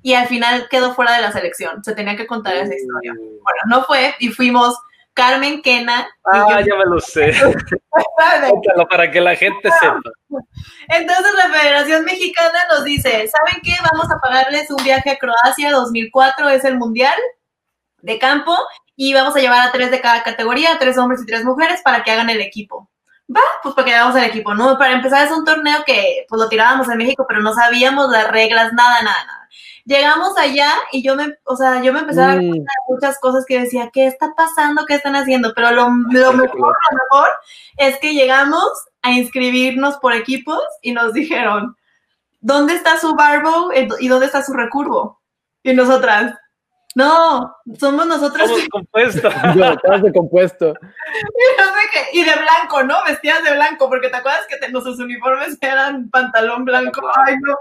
y al final quedó fuera de la selección. Se tenía que contar esa historia. Bueno, no fue y fuimos Carmen Quena. Ah, ya me lo sé. para que la gente sepa. Entonces la Federación Mexicana nos dice, ¿saben qué? Vamos a pagarles un viaje a Croacia 2004, es el Mundial de campo, y vamos a llevar a tres de cada categoría, tres hombres y tres mujeres, para que hagan el equipo. Va, pues para que hagamos el equipo, ¿no? Para empezar es un torneo que pues lo tirábamos en México, pero no sabíamos las reglas, nada, nada, nada. Llegamos allá y yo me, o sea, yo me empecé a dar mm. cuenta de muchas cosas que decía, ¿qué está pasando? ¿Qué están haciendo? Pero lo, lo mejor, lo mejor es que llegamos a inscribirnos por equipos y nos dijeron, ¿dónde está su barbo y dónde está su recurvo? Y nosotras, no, somos nosotros. Somos compuesto. estamos de compuesto. Y, de blanco, ¿no? Vestidas de blanco, porque te acuerdas que nuestros uniformes eran pantalón blanco. Ay, no.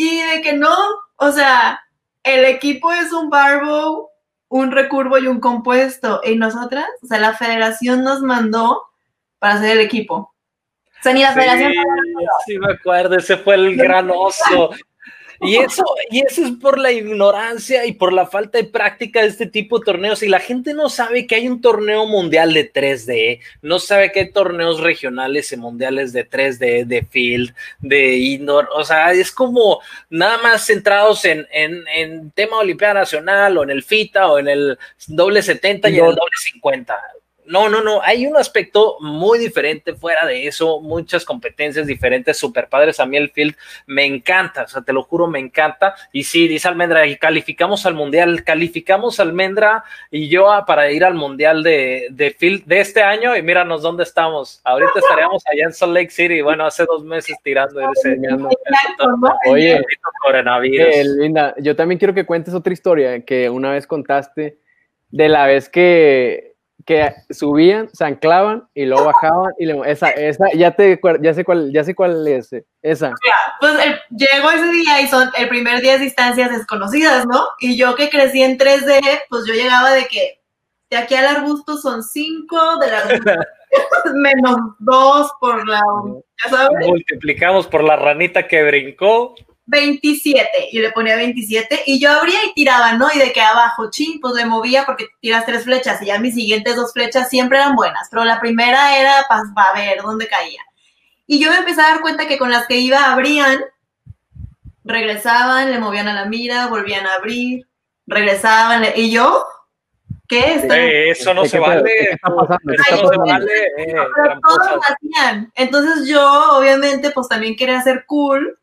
Y de que no, o sea, el equipo es un barbo, un recurvo y un compuesto. Y nosotras, o sea, la federación nos mandó para hacer el equipo. O sea, ni la federación. Sí, me acuerdo, ese fue el gran oso. Y eso, y eso es por la ignorancia y por la falta de práctica de este tipo de torneos. Y la gente no sabe que hay un torneo mundial de 3D, no sabe que hay torneos regionales y mundiales de 3D, de field, de indoor. O sea, es como nada más centrados en, en, en tema Olimpiada Nacional o en el FITA o en el doble 70 y en el doble 50 no, no, no, hay un aspecto muy diferente fuera de eso, muchas competencias diferentes, super padres. A mí el field me encanta, o sea, te lo juro, me encanta. Y sí, dice Almendra, y calificamos al mundial, calificamos Almendra y yo para ir al mundial de, de field de este año. Y míranos dónde estamos. Ahorita estaríamos allá en Salt Lake City, bueno, hace dos meses tirando ese. Oye, eh, Linda, yo también quiero que cuentes otra historia que una vez contaste de la vez que que subían, se anclaban y luego bajaban y le, esa, esa, ya te ya sé cuál, ya sé cuál es esa. Pues llegó ese día y son el primer día de distancias desconocidas, ¿no? Y yo que crecí en 3D, pues yo llegaba de que de aquí al arbusto son 5, de la menos 2 por la, ya sabes. Multiplicamos por la ranita que brincó. 27 y le ponía 27 y yo abría y tiraba, ¿no? Y de que abajo, ching, pues le movía porque tiras tres flechas y ya mis siguientes dos flechas siempre eran buenas, pero la primera era para ver dónde caía. Y yo me empecé a dar cuenta que con las que iba abrían, regresaban, le movían a la mira, volvían a abrir, regresaban, y yo, ¿qué es? Eh, eso no se vale. Eso no se vale. Eh, todos lo hacían. Entonces yo, obviamente, pues también quería ser cool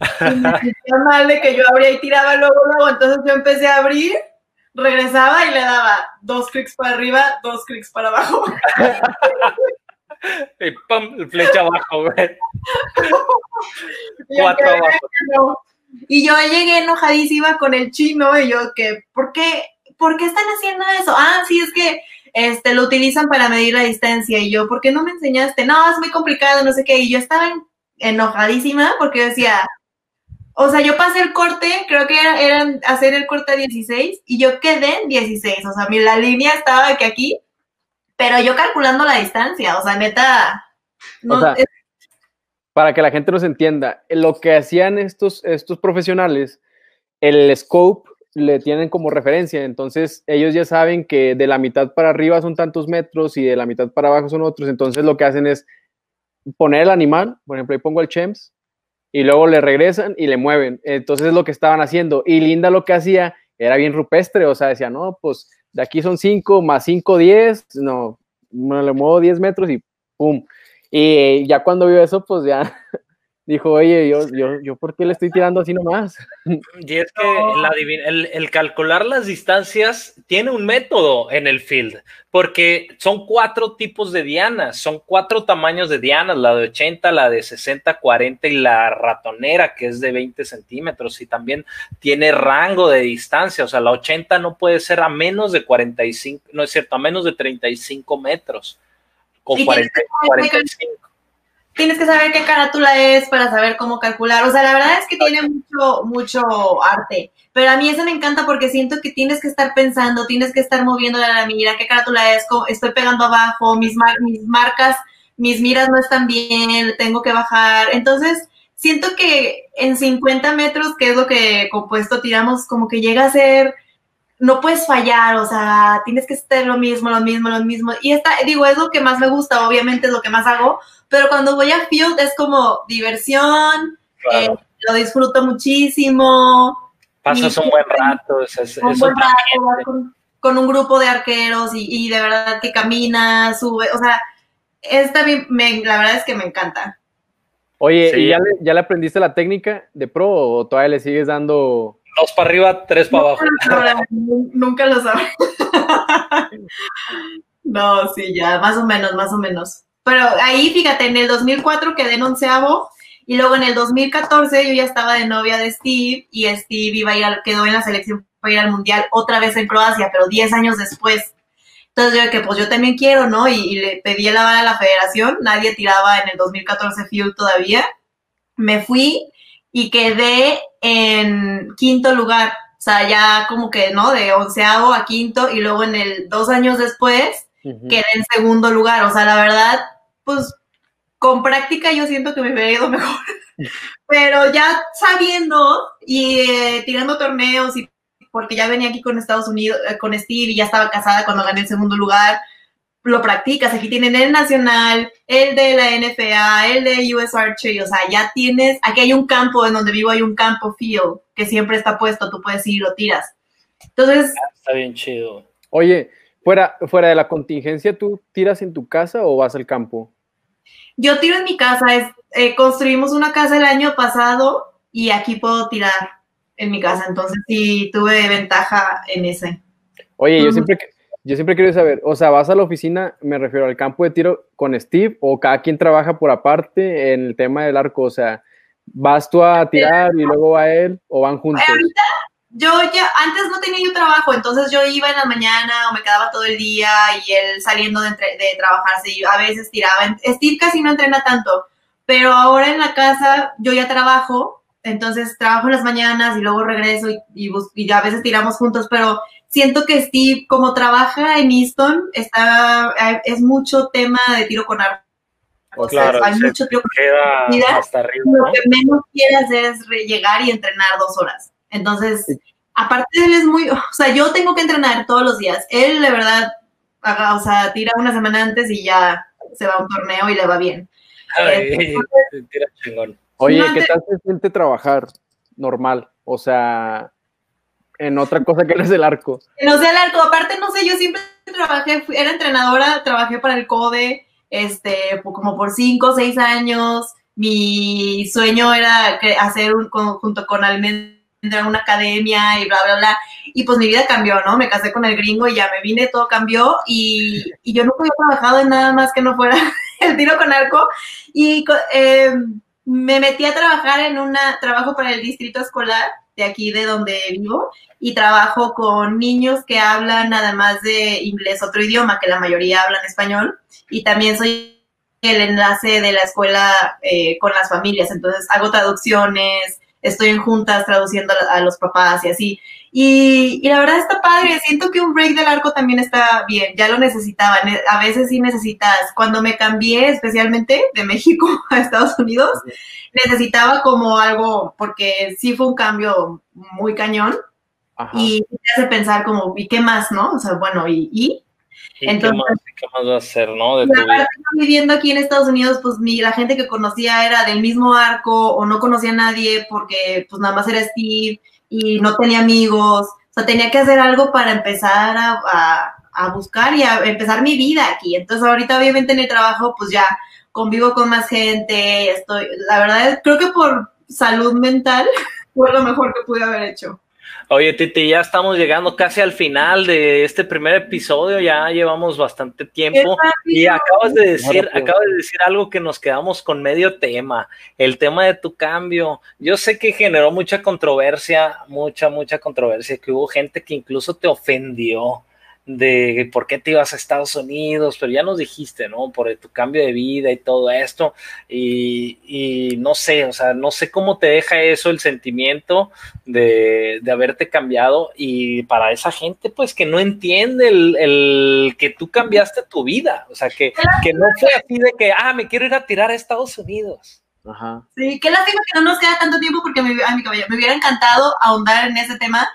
y me sentía mal de que yo abría y tiraba luego, luego. Entonces yo empecé a abrir, regresaba y le daba dos clics para arriba, dos clics para abajo. y pum, flecha abajo, güey. Cuatro abajo. Y yo llegué enojadísima con el chino y yo que, ¿por qué, ¿por qué están haciendo eso? Ah, sí, es que este, lo utilizan para medir la distancia. Y yo, ¿por qué no me enseñaste? No, es muy complicado, no sé qué. Y yo estaba enojadísima porque decía, o sea, yo pasé el corte, creo que era, eran hacer el corte a 16 y yo quedé en 16. O sea, mi, la línea estaba que aquí, pero yo calculando la distancia, o sea, neta. Para que la gente nos entienda, lo que hacían estos, estos profesionales, el scope le tienen como referencia, entonces ellos ya saben que de la mitad para arriba son tantos metros y de la mitad para abajo son otros, entonces lo que hacen es poner el animal, por ejemplo, ahí pongo el chems, y luego le regresan y le mueven. Entonces es lo que estaban haciendo. Y Linda lo que hacía era bien rupestre, o sea, decía, no, pues de aquí son 5 más 5, 10, no, me le muevo 10 metros y pum. Y ya cuando vio eso, pues ya dijo, oye, yo, yo, yo, ¿por qué le estoy tirando así nomás? Y es que el, calcular las distancias tiene un método en el field, porque son cuatro tipos de dianas, son cuatro tamaños de dianas, la de 80, la de 60, 40 y la ratonera, que es de 20 centímetros, y también tiene rango de distancia, o sea, la 80 no puede ser a menos de 45, no es cierto, a menos de 35 metros, con 40, 45 tienes que saber qué carátula es para saber cómo calcular. O sea, la verdad es que tiene mucho, mucho arte. Pero a mí eso me encanta porque siento que tienes que estar pensando, tienes que estar moviendo la mira, qué carátula es, estoy pegando abajo, mis, mis marcas, mis miras no están bien, tengo que bajar. Entonces, siento que en 50 metros, que es lo que compuesto tiramos, como que llega a ser no puedes fallar, o sea, tienes que estar lo mismo, lo mismo, lo mismo. Y esta, digo, es lo que más me gusta, obviamente es lo que más hago, pero cuando voy a Field es como diversión, eh, lo disfruto muchísimo. Pasas un buen rato. Es, un buen rato con, un grupo de arqueros y, de verdad que camina, sube, o sea, esta me, la verdad es que me encanta. Oye, ¿y ya le, ya le aprendiste la técnica de pro o todavía le sigues dando dos para arriba, tres para abajo. Nunca lo sabré. no, sí, ya, más o menos, más o menos. Pero ahí, fíjate, en el 2004 quedé en onceavo y luego en el 2014 yo ya estaba de novia de Steve y Steve iba a ir quedó en la selección para ir al Mundial otra vez en Croacia, pero 10 años después. Entonces yo que pues yo también quiero, ¿no? Y, le pedí el aval a la federación, nadie tiraba en el 2014 Field todavía. Me fui y quedé en quinto lugar, o sea, ya como que, ¿no? De onceavo a quinto y luego en el dos años después quedé en segundo lugar, o sea, la verdad, pues con práctica yo siento que me hubiera ido mejor, pero ya sabiendo y eh, tirando torneos y porque ya venía aquí con Estados Unidos, eh, con Steve y ya estaba casada cuando gané el segundo lugar, lo practicas. Aquí tienen el nacional, el de la NFA, el de US Archery, o sea, ya tienes, aquí hay un campo en donde vivo, hay un campo field que siempre está puesto, tú puedes ir y lo tiras. Entonces... Ah, está bien chido. Oye, fuera, fuera de la contingencia, ¿tú tiras en tu casa o vas al campo? Yo tiro en mi casa, es, eh, construimos una casa el año pasado y aquí puedo tirar en mi casa, entonces sí tuve ventaja en ese. Oye, yo siempre, yo siempre quiero saber, o sea, vas a la oficina, me refiero al campo de tiro con Steve o cada quien trabaja por aparte en el tema del arco, o sea, vas tú a tirar y luego va él o van juntos. Ahorita, yo ya, antes no tenía yo trabajo, entonces yo iba en la mañana o me quedaba todo el día y él saliendo de, de trabajarse y a veces tiraba. Steve casi no entrena tanto, pero ahora en la casa yo ya trabajo, entonces trabajo en las mañanas y luego regreso y, y, y a veces tiramos juntos, pero siento que Steve, como trabaja en Easton, está, es mucho tema de tiro con arco. O claro, hay mucho tiro con queda hasta arriba. Lo que menos quiere hacer es llegar y entrenar dos horas. Entonces, aparte de él es muy, o sea, yo tengo que entrenar todos los días. Él, de verdad, o sea, tira una semana antes y ya se va a un torneo y le va bien. Ay, tira chingón. Oye, ¿qué tal se siente trabajar normal? O sea, en otra cosa que no es el arco. no sea el arco, aparte, no sé, yo siempre trabajé, era entrenadora, trabajé para el CODE, este, como por cinco o seis años. Mi sueño era hacer un, junto con Almendra una academia y bla, bla, bla. Y pues mi vida cambió, ¿no? Me casé con el gringo y ya me vine, todo cambió. Y, y yo nunca había trabajado en nada más que no fuera el tiro con arco. Y eh, me metí a trabajar en un trabajo para el distrito escolar de aquí de donde vivo y trabajo con niños que hablan además de inglés otro idioma, que la mayoría hablan español, y también soy el enlace de la escuela eh, con las familias, entonces hago traducciones, estoy en juntas traduciendo a, los papás y así. Y, y, la verdad está padre, siento que un break del arco también está bien, ya lo necesitaba, a veces sí necesitas, cuando me cambié especialmente de México a Estados Unidos, necesitaba como algo, porque sí fue un cambio muy cañón y te hace pensar como, ¿y qué más, no? O sea, bueno, ¿y? Entonces, ¿qué, más, va a hacer, no? De viviendo aquí en Estados Unidos, pues mi, la gente que conocía era del mismo arco o no conocía a nadie porque pues nada más era Steve y no tenía amigos. O sea, tenía que hacer algo para empezar a, a buscar y a empezar mi vida aquí. Entonces ahorita obviamente en el trabajo pues ya convivo con más gente, estoy, la verdad, creo que por salud mental fue lo mejor que pude haber hecho. Oye, Titi, ya estamos llegando casi al final de este primer episodio, ya llevamos bastante tiempo. Y acabas de decir, acabas de decir algo que nos quedamos con medio tema, el tema de tu cambio. Yo sé que generó mucha controversia, mucha, mucha controversia, que hubo gente que incluso te ofendió de por qué te ibas a Estados Unidos, pero ya nos dijiste, ¿no? Por tu cambio de vida y todo esto. Y, no sé, o sea, no sé cómo te deja eso el sentimiento de, haberte cambiado. Y para esa gente, pues que no entiende el, que tú cambiaste tu vida. O sea, que, que no fue así de que, ah, me quiero ir a tirar a Estados Unidos. Ajá. Sí, qué lástima que no nos queda tanto tiempo porque me, me hubiera encantado ahondar en ese tema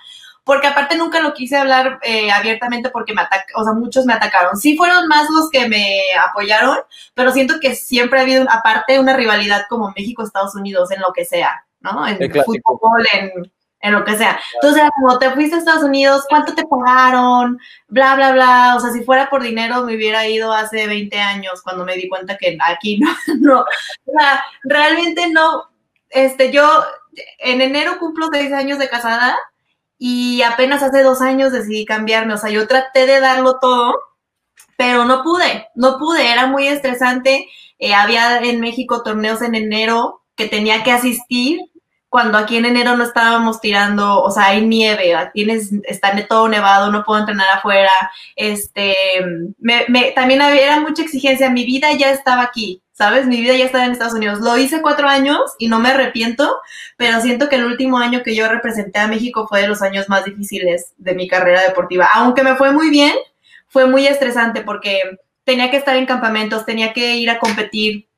porque aparte nunca lo quise hablar eh, abiertamente porque me atacaron, o sea, muchos me atacaron. Sí fueron más los que me apoyaron, pero siento que siempre ha habido, aparte, una rivalidad como México-Estados Unidos en lo que sea, ¿no? En fútbol, en en lo que sea. Entonces, como te fuiste a Estados Unidos, ¿cuánto te pagaron? Bla, bla, bla. O sea, si fuera por dinero, me hubiera ido hace 20 años cuando me di cuenta que aquí no, no. O sea, realmente no. Este, yo en enero cumplo seis años de casada y apenas hace dos años decidí cambiarme. O sea, yo traté de darlo todo, pero no pude, no pude. Era muy estresante. Eh, había en México torneos en enero que tenía que asistir cuando aquí en enero no estábamos tirando, o sea, hay nieve, tienes, está todo nevado, no puedo entrenar afuera, este, me, me, también había, era mucha exigencia, mi vida ya estaba aquí, ¿sabes? Mi vida ya estaba en Estados Unidos. Lo hice cuatro años y no me arrepiento, pero siento que el último año que yo representé a México fue de los años más difíciles de mi carrera deportiva. Aunque me fue muy bien, fue muy estresante porque tenía que estar en campamentos, tenía que ir a competir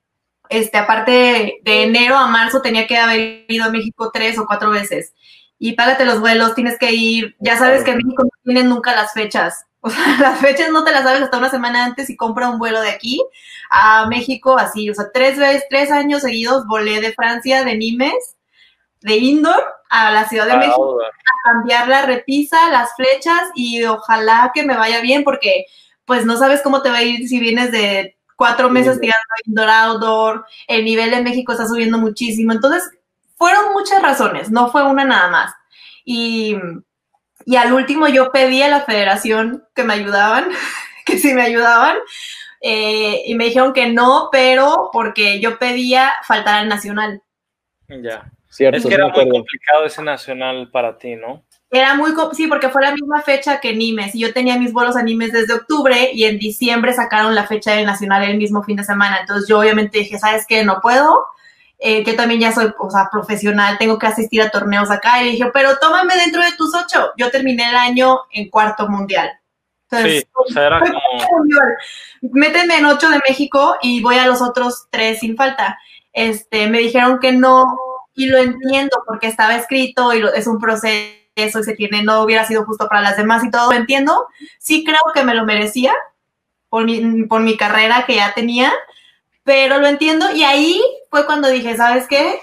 este, aparte de, enero a marzo tenía que haber ido a México tres o cuatro veces. Y págate los vuelos, tienes que ir. Ya sabes que en México no tienen nunca las fechas. O sea, las fechas no te las sabes hasta una semana antes y compra un vuelo de aquí a México así. O sea, tres veces, tres años seguidos volé de Francia, de Nimes, de Indoor a la Ciudad de México a cambiar la repisa, las flechas y ojalá que me vaya bien porque pues no sabes cómo te va a ir si vienes de cuatro meses tirando indoor outdoor, el nivel en México está subiendo muchísimo. Entonces, fueron muchas razones, no fue una nada más. Y, y al último yo pedí a la federación que me ayudaban, que sí me ayudaban, eh, y me dijeron que no, pero porque yo pedía faltar al nacional. Ya. Cierto, es que era muy complicado ese nacional para ti, ¿no? Era muy, sí, porque fue la misma fecha que Nimes. Y yo tenía mis vuelos a Nimes desde octubre y en diciembre sacaron la fecha del Nacional el mismo fin de semana. Entonces yo obviamente dije, ¿sabes qué? No puedo. Eh, yo también ya soy, o sea, profesional, tengo que asistir a torneos acá. Y dije, pero tómame dentro de tus ocho. Yo terminé el año en cuarto mundial. Entonces, sí, o sea, era como... Méteme en ocho de México y voy a los otros tres sin falta. Este, me dijeron que no, y lo entiendo porque estaba escrito y es un proceso eso se tiene, no hubiera sido justo para las demás y todo, lo entiendo. Sí creo que me lo merecía por mi, por mi carrera que ya tenía, pero lo entiendo y ahí fue cuando dije, ¿sabes qué?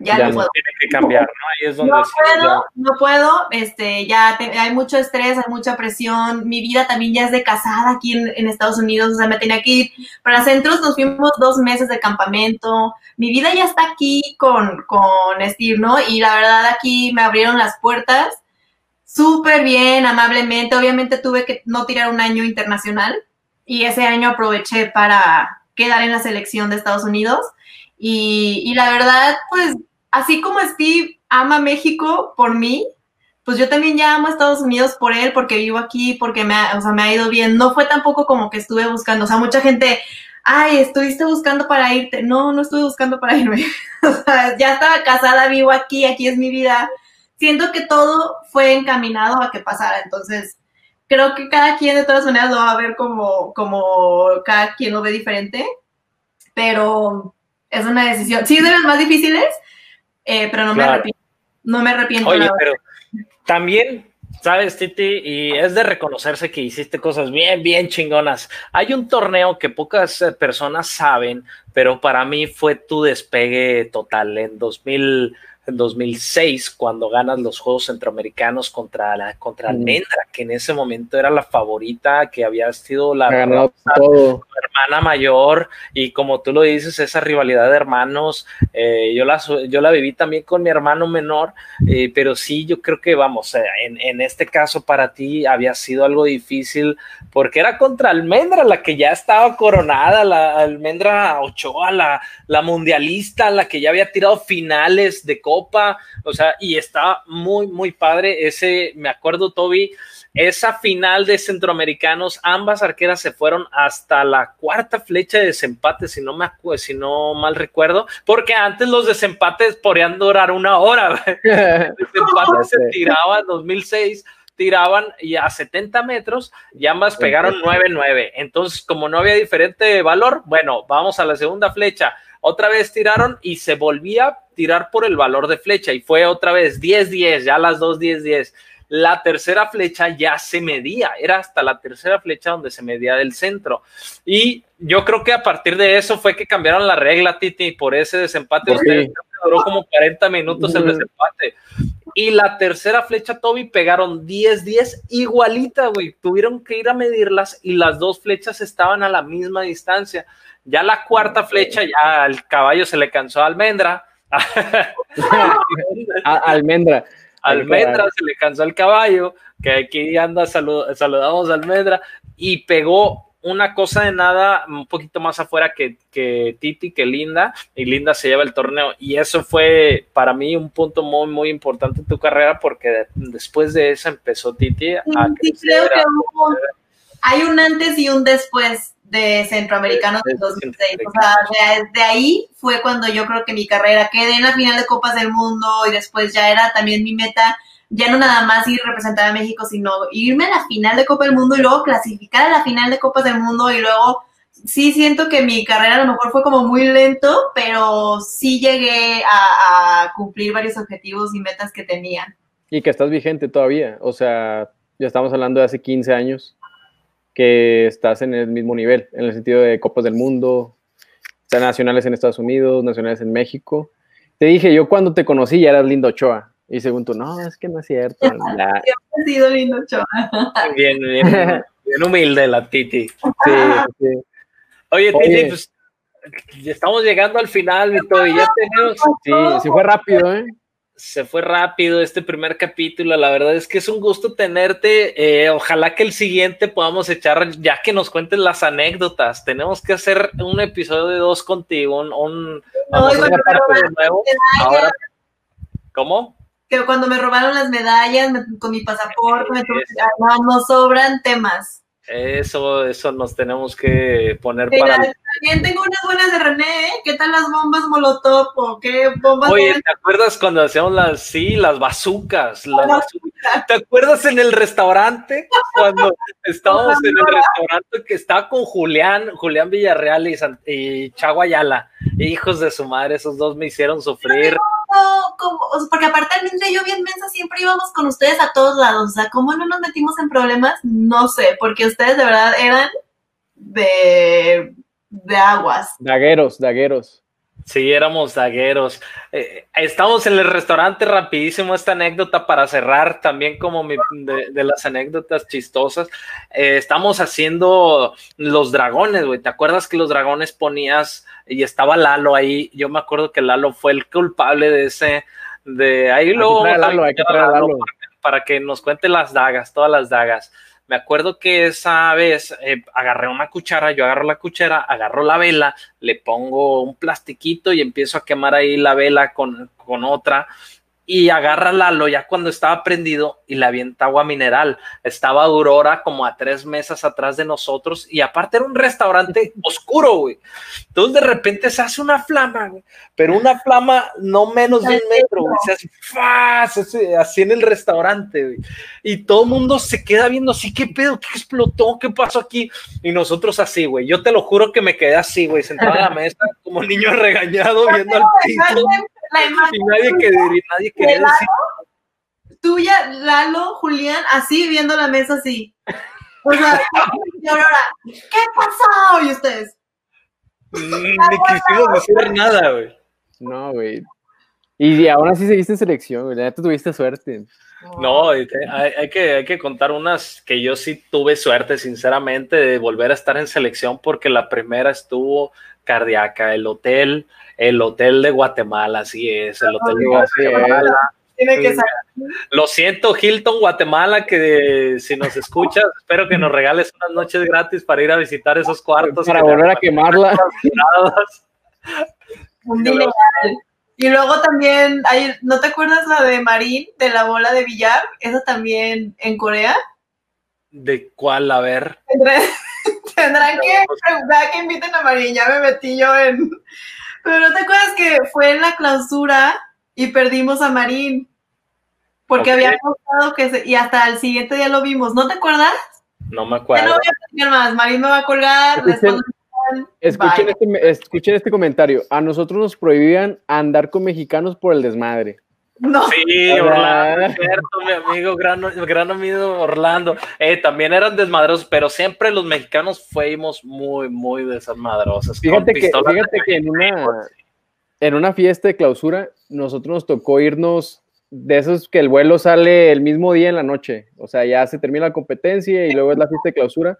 Ya, no, puedo. Tiene que cambiar, ¿no? Ahí es donde no puedo, no puedo, este, ya hay mucho estrés, hay mucha presión, mi vida también ya es de casada aquí en, Estados Unidos, o sea, me tenía que ir para centros, nos fuimos dos meses de campamento, mi vida ya está aquí con, con Steve, ¿no? Y la verdad aquí me abrieron las puertas súper bien, amablemente, obviamente tuve que no tirar un año internacional y ese año aproveché para quedar en la selección de Estados Unidos. Y, y, la verdad, pues así como Steve ama México por mí, pues yo también ya amo a Estados Unidos por él, porque vivo aquí, porque me ha, o sea, me ha ido bien. No fue tampoco como que estuve buscando, o sea, mucha gente, ay, estuviste buscando para irte. No, no estuve buscando para irme. o sea, ya estaba casada, vivo aquí, aquí es mi vida. Siento que todo fue encaminado a que pasara, entonces creo que cada quien de todas maneras lo va a ver como, como cada quien lo ve diferente, pero es una decisión. Sí, de las más difíciles, eh, pero no me arrepiento. No me arrepiento. Oye, pero también, sabes, Titi, y es de reconocerse que hiciste cosas bien, bien chingonas. Hay un torneo que pocas eh, personas saben, pero para mí fue tu despegue total en 2000 en 2006 cuando ganas los Juegos Centroamericanos contra la contra mm. Almendra, que en ese momento era la favorita, que había sido la hermana mayor y como tú lo dices, esa rivalidad de hermanos, eh, yo, la, yo la viví también con mi hermano menor, eh, pero sí, yo creo que vamos, eh, en, en, este caso para ti había sido algo difícil porque era contra Almendra, la que ya estaba coronada, la Almendra Ochoa, la, la mundialista, la que ya había tirado finales de Copa, o sea, y está muy, muy padre ese, me acuerdo, Toby, esa final de centroamericanos, ambas arqueras se fueron hasta la cuarta flecha de desempate, si no me si no mal recuerdo, porque antes los desempates podrían durar una hora. El desempate se tiraba en 2006 tiraban y a 70 metros y ambas pegaron 9-9. Entonces, como no había diferente valor, bueno, vamos a la segunda flecha. Otra vez tiraron y se volvía tirar por el valor de flecha y fue otra vez 10-10, ya las dos 10-10 la tercera flecha ya se medía, era hasta la tercera flecha donde se medía del centro. Y yo creo que a partir de eso fue que cambiaron la regla, Titi, por ese desempate. Ustedes duró como 40 minutos el desempate. Y la tercera flecha, Toby, pegaron 10-10 igualita, güey. Tuvieron que ir a medirlas y las dos flechas estaban a la misma distancia. Ya la cuarta flecha, ya al caballo se le cansó a Almendra. almendra. Almendra se le cansó al caballo, que aquí anda, saludamos a Almendra, y pegó una cosa de nada un poquito más afuera que, que, Titi, que Linda, y Linda se lleva el torneo. Y eso fue para mí un punto muy, muy importante en tu carrera, porque después de eso empezó Titi a sí, creo que hay un antes y un después de Centroamericanos de 2006. O sea, de, ahí fue cuando yo creo que mi carrera quedé en la final de Copas del Mundo y después ya era también mi meta, ya no nada más ir a representar a México, sino irme a la final de Copa del Mundo y luego clasificar a la final de Copas del Mundo y luego sí siento que mi carrera a lo mejor fue como muy lento, pero sí llegué a, a cumplir varios objetivos y metas que tenía. Y que estás vigente todavía, o sea, ya estamos hablando de hace 15 años que estás en el mismo nivel, en el sentido de Copas del Mundo, sea, nacionales en Estados Unidos, nacionales en México. Te dije, yo cuando te conocí ya eras Lindo Ochoa. Y según tú, no, es que no es cierto. He sido Lindo Ochoa. Bien, bien, bien humilde la Titi. Sí, sí. Oye, Titi, pues estamos llegando al final, Vito, y ya tenemos. Sí, sí fue rápido, ¿eh? Se fue rápido este primer capítulo. La verdad es que es un gusto tenerte. Eh, ojalá que el siguiente podamos echar, ya que nos cuentes las anécdotas. Tenemos que hacer un episodio de dos contigo, un, ¿Cómo? Que cuando me robaron las medallas con mi pasaporte, no, no sobran temas. Eso, eso nos tenemos que poner para. También tengo unas buenas de René, ¿eh? ¿qué tal las bombas Molotov o qué bombas? Oye, ¿te acuerdas cuando hacíamos las, sí, las bazucas? ¿Te acuerdas en el restaurante? Cuando estábamos en el restaurante que estaba con Julián, Julián Villarreal y, y Chago Ayala, hijos de su madre, esos dos me hicieron sufrir como, porque aparte de yo bien mensa siempre íbamos con ustedes a todos lados, o sea, ¿cómo no nos metimos en problemas? No sé, porque ustedes de verdad eran de, de aguas. Dagueros, dagueros. Sí, éramos zagueros. Eh, estamos en el restaurante rapidísimo esta anécdota para cerrar también como de, las anécdotas chistosas. Eh, estamos haciendo los dragones, güey. ¿Te acuerdas que los dragones ponías y estaba Lalo ahí? Yo me acuerdo que Lalo fue el culpable de ese, de ahí luego... para que nos cuente las dagas, todas las dagas. Me acuerdo que esa vez eh, agarré una cuchara, yo agarro la cuchara, agarro la vela, le pongo un plastiquito y empiezo a quemar ahí la vela con, con otra y agarra Lalo ya cuando estaba prendido y le avienta agua mineral. Estaba Aurora como a tres mesas atrás de nosotros y aparte era un restaurante oscuro, güey. Entonces de repente se hace una flama, güey, pero una flama no menos de un metro, güey. Se hace así en el restaurante, güey. Y todo el mundo se queda viendo así, ¿qué pedo? ¿Qué explotó? ¿Qué pasó aquí? Y nosotros así, güey. Yo te lo juro que me quedé así, güey, sentado en la mesa como niño regañado viendo al piso y nadie que nadie quería decir. Tuya, Lalo, Julián, así viendo la mesa así. O sea, y Aurora, ¿qué pasó? Y ustedes. Ni quisimos decir nada, güey. No, güey. Y aún así seguiste en selección, güey. Ya tuviste suerte. No, hay, que, hay que contar unas que yo sí tuve suerte, sinceramente, de volver a estar en selección porque la primera estuvo cardíaca, el hotel, el hotel de Guatemala, así es, el hotel de Guatemala. Tiene que Lo siento, Hilton, Guatemala, que si nos escuchas, espero que nos regales unas noches gratis para ir a visitar esos cuartos. Para volver a quemarla. Y luego también, hay, ¿no te acuerdas la de Marín, de la bola de billar? Esa también en Corea. ¿De cuál? A ver. Tendrán que preguntar que inviten a Marín, ya me metí yo en... Pero ¿no te acuerdas que fue en la clausura y perdimos a Marín? Porque había pasado que y hasta el siguiente día lo vimos, ¿no te acuerdas? No me acuerdo. no voy a decir más, Marín me va a colgar. Escuchen, este, escuchen este comentario. A nosotros nos prohibían andar con mexicanos por el desmadre. No. Sí, Orlando, cierto, mi amigo, gran, gran amigo Orlando. Eh, también eran desmadrosos, pero siempre los mexicanos fuimos muy, muy desmadrosos. Fíjate que, fíjate que en, una, en una fiesta de clausura, nosotros nos tocó irnos de esos que el vuelo sale el mismo día en la noche. O sea, ya se termina la competencia y luego es la fiesta de clausura.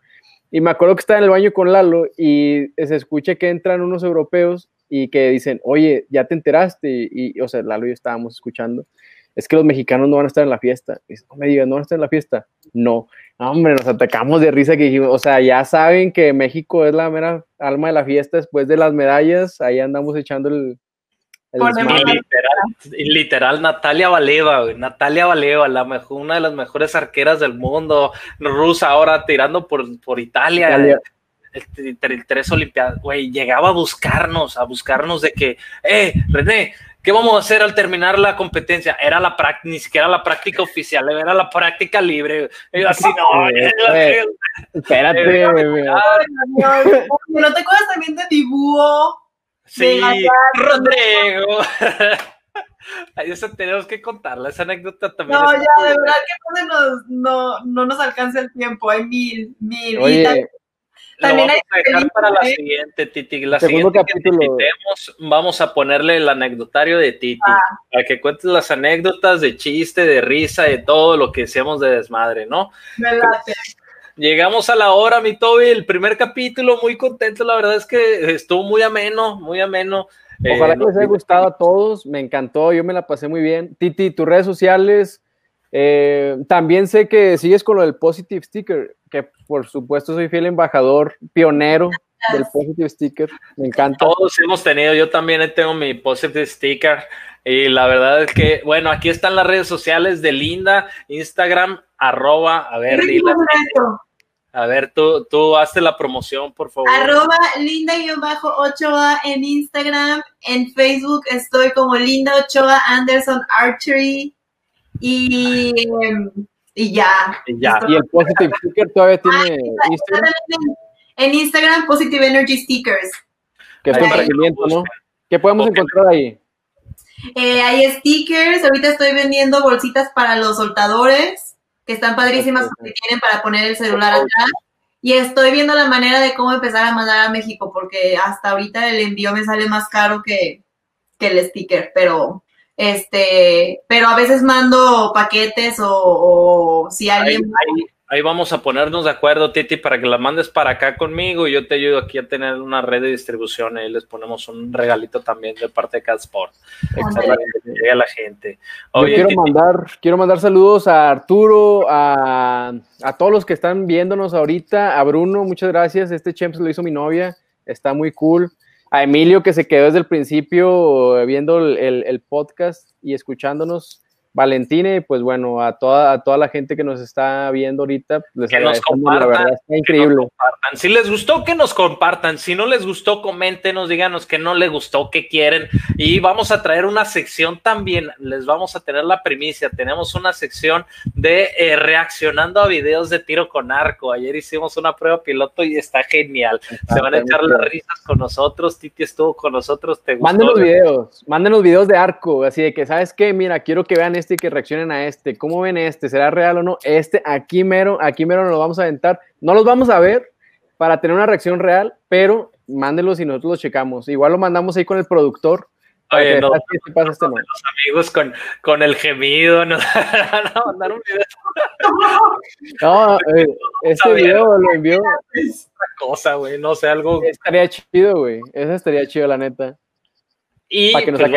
Y me acuerdo que estaba en el baño con Lalo y se escucha que entran unos europeos y que dicen, oye, ya te enteraste, y, o sea, Lalo y yo estábamos escuchando, es que los mexicanos no van a estar en la fiesta. Y no me digan, ¿no van a estar en la fiesta? No. hombre, nos atacamos de risa que dijimos, o sea, ya saben que México es la mera alma de la fiesta después de las medallas, ahí andamos echando el... literal, literal, Natalia Valeva, Natalia Valeva, la mejor, una de las mejores arqueras del mundo, rusa ahora tirando por, por Italia. Italia el, tres Olimpiadas, güey, llegaba a buscarnos, a buscarnos de que, eh, René, ¿qué vamos a hacer al terminar la competencia? Era la práctica, ni siquiera la práctica oficial, era la práctica libre. Y así, no, espérate, ¿No te acuerdas también de dibujo? Sí, Rodrigo. Eso tenemos que contarla, esa anécdota también. No, ya, de verdad que no, no, no nos alcanza el tiempo, hay mil, mil. Oye, también vamos a dejar para la siguiente, Titi. La siguiente capítulo. vamos a ponerle el anecdotario de Titi. Ah. Para que cuentes las anécdotas de chiste, de risa, de todo lo que hacemos de desmadre, ¿no? Me late. Llegamos a la hora, mi Toby, el primer capítulo, muy contento, la verdad es que estuvo muy ameno, muy ameno. Ojalá eh, que les haya gustado a todos, me encantó, yo me la pasé muy bien. Titi, tus redes sociales, eh, también sé que sigues con lo del Positive Sticker, que por supuesto soy fiel embajador, pionero del Positive Sticker. Me encanta. Todos hemos tenido, yo también tengo mi Positive Sticker. Y la verdad es que, bueno, aquí están las redes sociales de Linda, Instagram, arroba, a ver, A ver, tú, tú hazte la promoción, por favor. Arroba Linda-Ochoa en Instagram. En Facebook estoy como Linda Ochoa Anderson Archery. Y, y ya. Y, ya. y el Positive Sticker todavía tiene Instagram. En Instagram, Positive Energy Stickers. Que es un regimiento, ¿no? ¿Qué podemos encontrar ahí? Eh, hay stickers, ahorita estoy vendiendo bolsitas para los soltadores, que están padrísimas porque tienen para poner el celular atrás. Y estoy viendo la manera de cómo empezar a mandar a México, porque hasta ahorita el envío me sale más caro que, que el sticker, pero este, pero a veces mando paquetes o, si alguien... Ahí, vamos a ponernos de acuerdo, Titi, para que la mandes para acá conmigo y yo te ayudo aquí a tener una red de distribución. Ahí les ponemos un regalito también de parte de Catsport. Para que llegue a la gente. yo quiero mandar, quiero mandar saludos a Arturo, a, a todos los que están viéndonos ahorita, a Bruno, muchas gracias. Este Champs lo hizo mi novia, está muy cool a Emilio que se quedó desde el principio viendo el, podcast y escuchándonos. Valentina y pues bueno, a toda, a toda la gente que nos está viendo ahorita, les que nos compartan, la verdad, está increíble. Si les gustó, que nos compartan, si no les gustó, coméntenos, díganos que no les gustó, que quieren. Y vamos a traer una sección también, les vamos a tener la primicia, tenemos una sección de eh, reaccionando a videos de tiro con arco, ayer hicimos una prueba piloto y está genial, se van a echar las risas con nosotros, Titi estuvo con nosotros, te gustó. Manden los videos, manden los videos de arco, así de que, ¿sabes qué? Mira, quiero que vean este y que reaccionen a este. ¿Cómo ven este? ¿Será real o no? Este, aquí mero, aquí mero nos lo vamos a aventar. No los vamos a ver para tener una reacción real, pero mándenlos y nosotros los checamos. Igual lo mandamos ahí con el productor. Oye, no, este este los amigos con, con el gemido, no, mandar un video. No, eh, este video lo envió. Es otra cosa, güey, no sé, algo. Estaría chido, güey. Eso estaría chido, la neta. Y para que nos pues,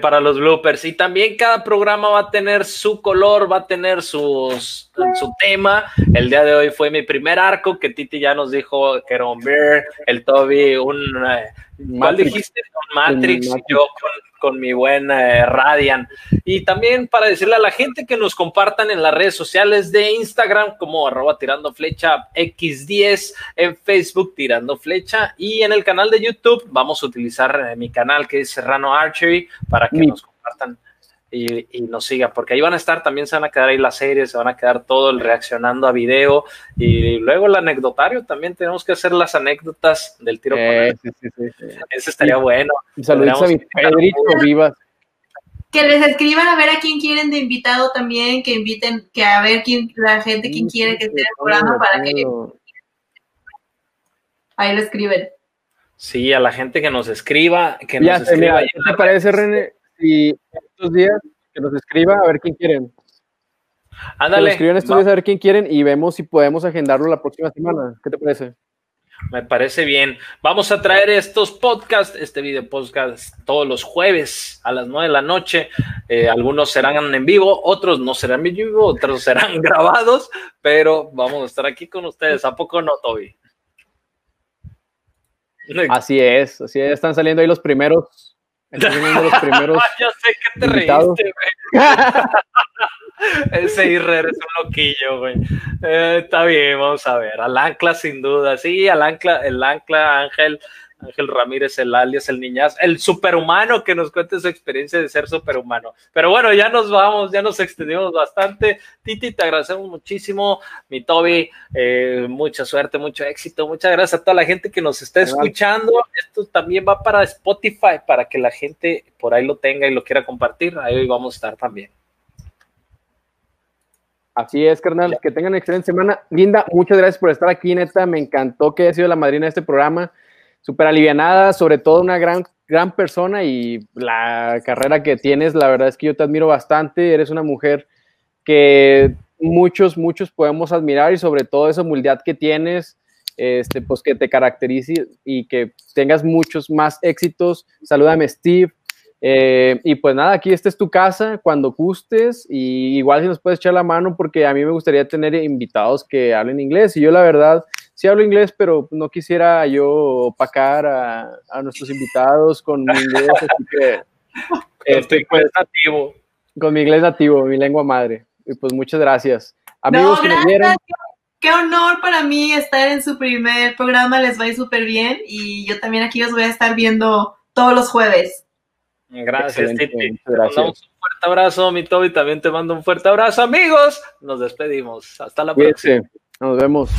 para los bloopers. Y también cada programa va a tener su color, va a tener sus, su tema. El día de hoy fue mi primer arco, que Titi ya nos dijo que era un Bear, el Toby, un... Eh, ¿Cuál dijiste? Un Matrix, yo con con mi buena eh, Radian. Y también para decirle a la gente que nos compartan en las redes sociales de Instagram como arroba tirando flecha X10, en Facebook tirando flecha y en el canal de YouTube vamos a utilizar eh, mi canal que es Serrano Archery para que nos compartan y, nos sigan, porque ahí van a estar, también se van a quedar ahí las series, se van a quedar todo el reaccionando a video y luego el anecdotario, también tenemos que hacer las anécdotas del tiro con él. Eso estaría bueno. Saludos a mi Pedrito Vivas. que les escriban a ver a quién quieren de invitado también, que inviten, que a ver quién, la gente quién quiere que esté en el programa para que ahí lo escriben. Sí, a la gente que nos escriba, que nos escriba. ¿Qué te parece, René? Si estos días que nos escriba a ver quién quieren. Ándale. Que nos escriban estos días a ver quién quieren y vemos si podemos agendarlo la próxima semana. ¿Qué te parece? Me parece bien. Vamos a traer estos podcasts, este video podcast todos los jueves a las nueve de la noche. Eh, algunos serán en vivo, otros no serán en vivo, otros serán grabados, pero vamos a estar aquí con ustedes. ¿A poco no, Toby? Así es, así es. Están saliendo ahí los primeros. Están saliendo los primeros. Yo sé que te reíste, güey. Ese Irrer es un loquillo, güey. Eh, está bien, vamos a ver. Al ancla, sin duda. Sí, al ancla, el ancla, Ángel, Ángel Ramírez, el alias, el niñaz, el superhumano que nos cuente su experiencia de ser superhumano. Pero bueno, ya nos vamos, ya nos extendimos bastante. Titi, te agradecemos muchísimo. Mi Toby, eh, mucha suerte, mucho éxito. Muchas gracias a toda la gente que nos está escuchando. Esto también va para Spotify, para que la gente por ahí lo tenga y lo quiera compartir. Ahí vamos a estar también. Así es, carnal. Que tengan excelente semana. Linda, muchas gracias por estar aquí, neta. Me encantó que haya sido la madrina de este programa. Súper alivianada, sobre todo una gran, gran persona y la carrera que tienes, la verdad es que yo te admiro bastante. Eres una mujer que muchos, muchos podemos admirar y sobre todo esa humildad que tienes, este, pues que te caracterice y que tengas muchos más éxitos. Salúdame, Steve. Eh, y pues nada, aquí esta es tu casa cuando gustes y igual si nos puedes echar la mano porque a mí me gustaría tener invitados que hablen inglés y yo la verdad sí hablo inglés, pero no quisiera yo opacar a, a nuestros invitados con mi inglés, así que este, pues, nativo. Con mi inglés nativo, mi lengua madre. Y pues muchas gracias. Amigos no, gracias. Qué honor para mí estar en su primer programa, les va a ir súper bien y yo también aquí os voy a estar viendo todos los jueves. Gracias, Titi. Un fuerte abrazo, mi Toby. También te mando un fuerte abrazo, amigos. Nos despedimos. Hasta la próxima. Nos vemos.